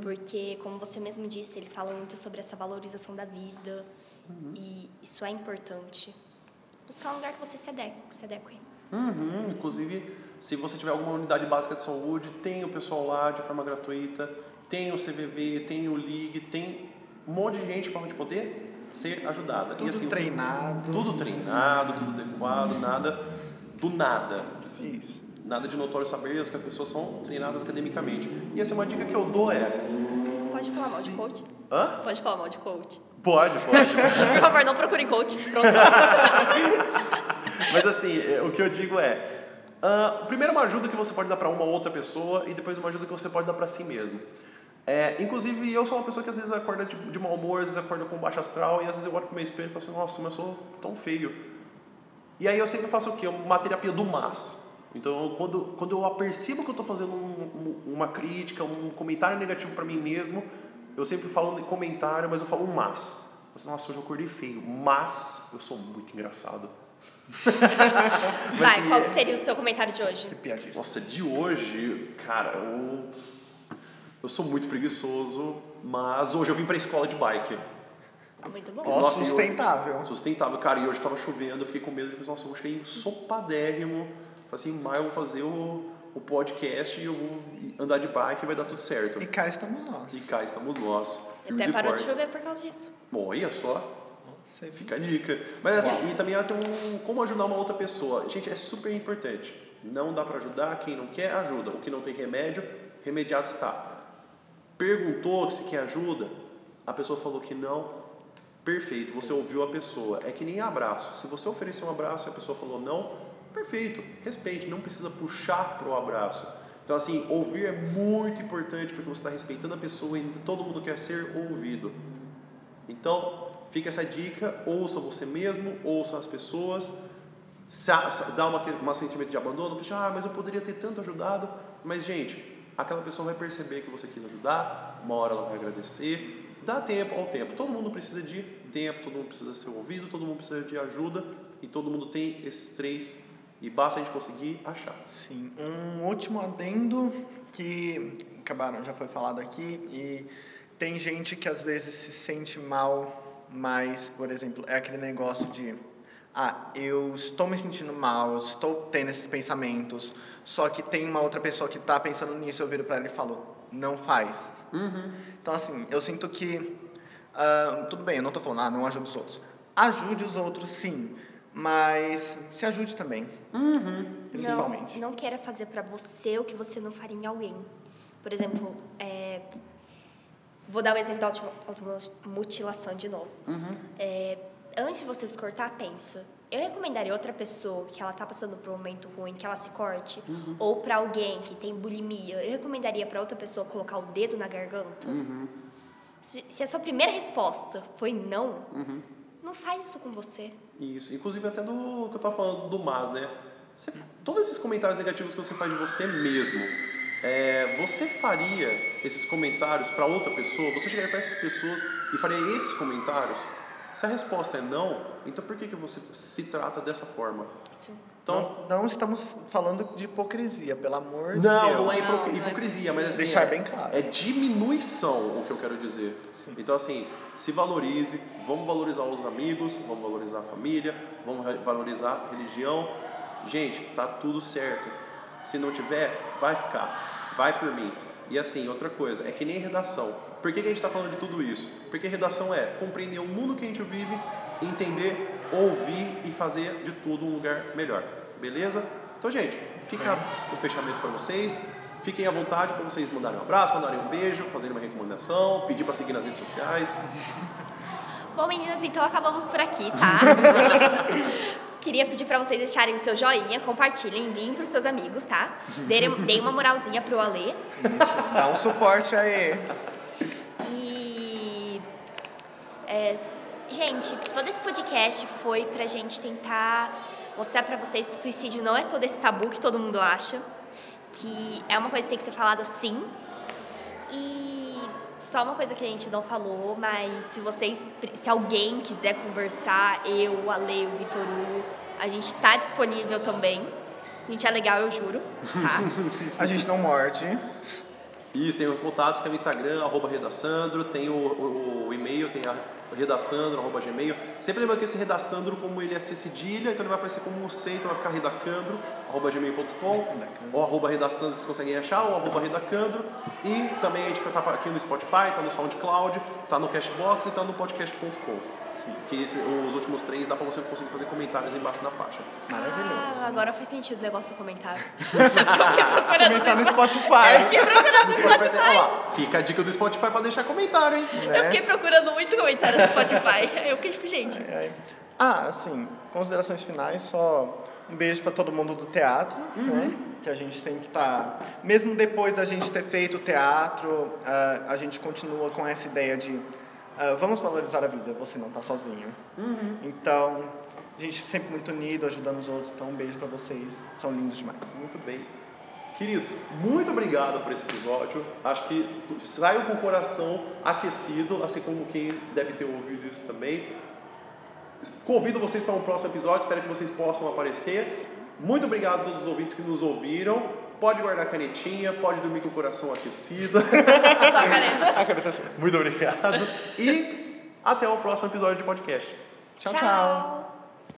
porque, como você mesmo disse, eles falam muito sobre essa valorização da vida. E isso é importante. buscar um lugar que você se adeque. Se adeque. Uhum, inclusive, se você tiver alguma unidade básica de saúde, tem o pessoal lá de forma gratuita, tem o CVV, tem o LIG, tem um monte de gente para onde poder ser ajudada. Tudo e, assim, treinado. Tudo treinado, tudo adequado, nada do nada. Isso. Nada de notório saber, as que as pessoas são treinadas academicamente. E essa é uma dica que eu dou é. Pode falar mal de coach? Hã? Pode falar mal de coach. Pode, pode. Por favor, não procure coach. Pronto. Mas assim, é, o que eu digo é. Uh, primeiro uma ajuda que você pode dar para uma outra pessoa e depois uma ajuda que você pode dar para si mesmo. É, inclusive, eu sou uma pessoa que às vezes acorda de, de mau humor, às vezes acorda com baixo astral, e às vezes eu olho pro meu espelho e falo assim, nossa, mas eu sou tão feio. E aí eu sempre faço o quê? Uma terapia do mas. Então, quando, quando eu apercebo que eu estou fazendo um, um, uma crítica, um comentário negativo para mim mesmo, eu sempre falo comentário, mas eu falo um mas. Assim, nossa, hoje eu acordei feio, mas eu sou muito engraçado. Vai, assim, qual seria o seu comentário de hoje? Que piadinha. Nossa, de hoje, cara, eu, eu sou muito preguiçoso, mas hoje eu vim pra escola de bike. Muito bom. Ó, Nossa, sustentável. Eu, sustentável, cara, e hoje tava chovendo, eu fiquei com medo, eu falei, nossa, eu cheguei ensopadérrimo. Falei assim, mas eu vou fazer o, o podcast e eu vou andar de bike e vai dar tudo certo. E cá estamos nós. E cá estamos nós. Até parou de chover por causa disso. Bom, olha só. Você Fica a dica. Mas assim, Uau. e também tem um como ajudar uma outra pessoa. Gente, é super importante. Não dá para ajudar, quem não quer, ajuda. O que não tem remédio, remediado está. Perguntou se quer ajuda, a pessoa falou que não, perfeito, você ouviu a pessoa. É que nem abraço. Se você oferecer um abraço e a pessoa falou não, perfeito, respeite, não precisa puxar para o abraço. Então, assim, ouvir é muito importante porque você está respeitando a pessoa e todo mundo quer ser ouvido. Então, Fica essa dica, ouça você mesmo, ouça as pessoas, dá uma, uma sentimento de abandono, fala, ah, mas eu poderia ter tanto ajudado, mas gente, aquela pessoa vai perceber que você quis ajudar, uma hora ela vai agradecer, dá tempo ao tempo, todo mundo precisa de tempo, todo mundo precisa ser ouvido, todo mundo precisa de ajuda, e todo mundo tem esses três, e basta a gente conseguir achar. Sim, um último adendo que acabaram, já foi falado aqui, e tem gente que às vezes se sente mal mas, por exemplo, é aquele negócio de ah, eu estou me sentindo mal, estou tendo esses pensamentos, só que tem uma outra pessoa que está pensando nisso, eu viro para ela e falo, não faz. Uhum. Então, assim, eu sinto que, uh, tudo bem, eu não estou falando, ah, não ajude os outros. Ajude os outros, sim, mas se ajude também, uhum. principalmente. Não, não queira fazer para você o que você não faria em alguém. Por exemplo, é, Vou dar o exemplo da automutilação de novo. Uhum. É, antes de você se cortar, pensa. Eu recomendaria outra pessoa que ela está passando por um momento ruim que ela se corte, uhum. ou para alguém que tem bulimia, eu recomendaria para outra pessoa colocar o dedo na garganta. Uhum. Se, se, a sua primeira resposta foi não, uhum. não faz isso com você. Isso, inclusive até do que eu estava falando do mas, né? Você, todos esses comentários negativos que você faz de você mesmo, é, você faria esses comentários para outra pessoa? Você chegaria para essas pessoas e faria esses comentários? Se a resposta é não, então por que, que você se trata dessa forma? Sim. Então, não, não estamos falando de hipocrisia, pelo amor de não, Deus. Não, é não é hipocrisia, mas assim, deixar é, bem claro. É diminuição o que eu quero dizer. Sim. Então assim, se valorize, vamos valorizar os amigos, vamos valorizar a família, vamos valorizar a religião. Gente, tá tudo certo. Se não tiver, vai ficar. Vai por mim. E assim, outra coisa, é que nem redação. Por que, que a gente está falando de tudo isso? Porque redação é compreender o mundo que a gente vive, entender, ouvir e fazer de tudo um lugar melhor. Beleza? Então, gente, fica o fechamento para vocês. Fiquem à vontade para vocês mandarem um abraço, mandarem um beijo, fazerem uma recomendação, pedir para seguir nas redes sociais. Bom, meninas, então acabamos por aqui, tá? Queria pedir para vocês deixarem o seu joinha, compartilhem, enviem para os seus amigos, tá? Deem uma moralzinha pro Alê. Isso, dá um suporte aí. É, gente, todo esse podcast foi pra gente tentar mostrar para vocês que suicídio não é todo esse tabu que todo mundo acha, que é uma coisa que tem que ser falada sim. E só uma coisa que a gente não falou, mas se vocês, se alguém quiser conversar, eu, a Lei, o Vitor Hugo, a gente está disponível também. A gente é legal, eu juro, tá? a gente não morde. Isso, tem os contatos, tem o Instagram, arroba Redaçandro, tem o, o, o e-mail, tem a redaçandro, arroba gmail. Sempre lembrando que esse redaçandro, como ele é C cedilha, então ele vai aparecer como C, então vai ficar redacandro, arroba gmail.com, ou arroba redaçandro, vocês conseguem achar, ou arroba redacandro. E também a gente está aqui no Spotify, está no SoundCloud, está no Cashbox e está no podcast.com. Que esse, os últimos três dá pra você conseguir fazer comentários embaixo na faixa. Maravilhoso. Ah, agora faz sentido o negócio do comentário. Comentar no Eu Spotify. fiquei procurando no Spotify tem- Spotify. olha lá, fica a dica do Spotify pra deixar comentário, hein? Eu né? fiquei procurando muito comentário no Spotify. Aí eu fiquei tipo, gente. E aí- Ah, assim, considerações finais, só um beijo para todo mundo do teatro, né? Que a gente sempre tá, mesmo depois da gente ter feito o teatro, ah, a gente continua com essa ideia de ah, vamos valorizar a vida, você não tá sozinho. Então, a gente sempre muito unido, ajudando os outros, então um beijo para vocês, são lindos demais. Muito bem. Queridos, muito obrigado por esse episódio. Acho que saiam com o coração aquecido, assim como quem deve ter ouvido isso também. Convido vocês para um próximo episódio, espero que vocês possam aparecer. Muito obrigado a todos os ouvintes que nos ouviram. Pode guardar a canetinha, pode dormir com o coração aquecido. Tá careta. Ah, quero ter- Muito obrigado. E até o próximo episódio de podcast. tchau. tchau.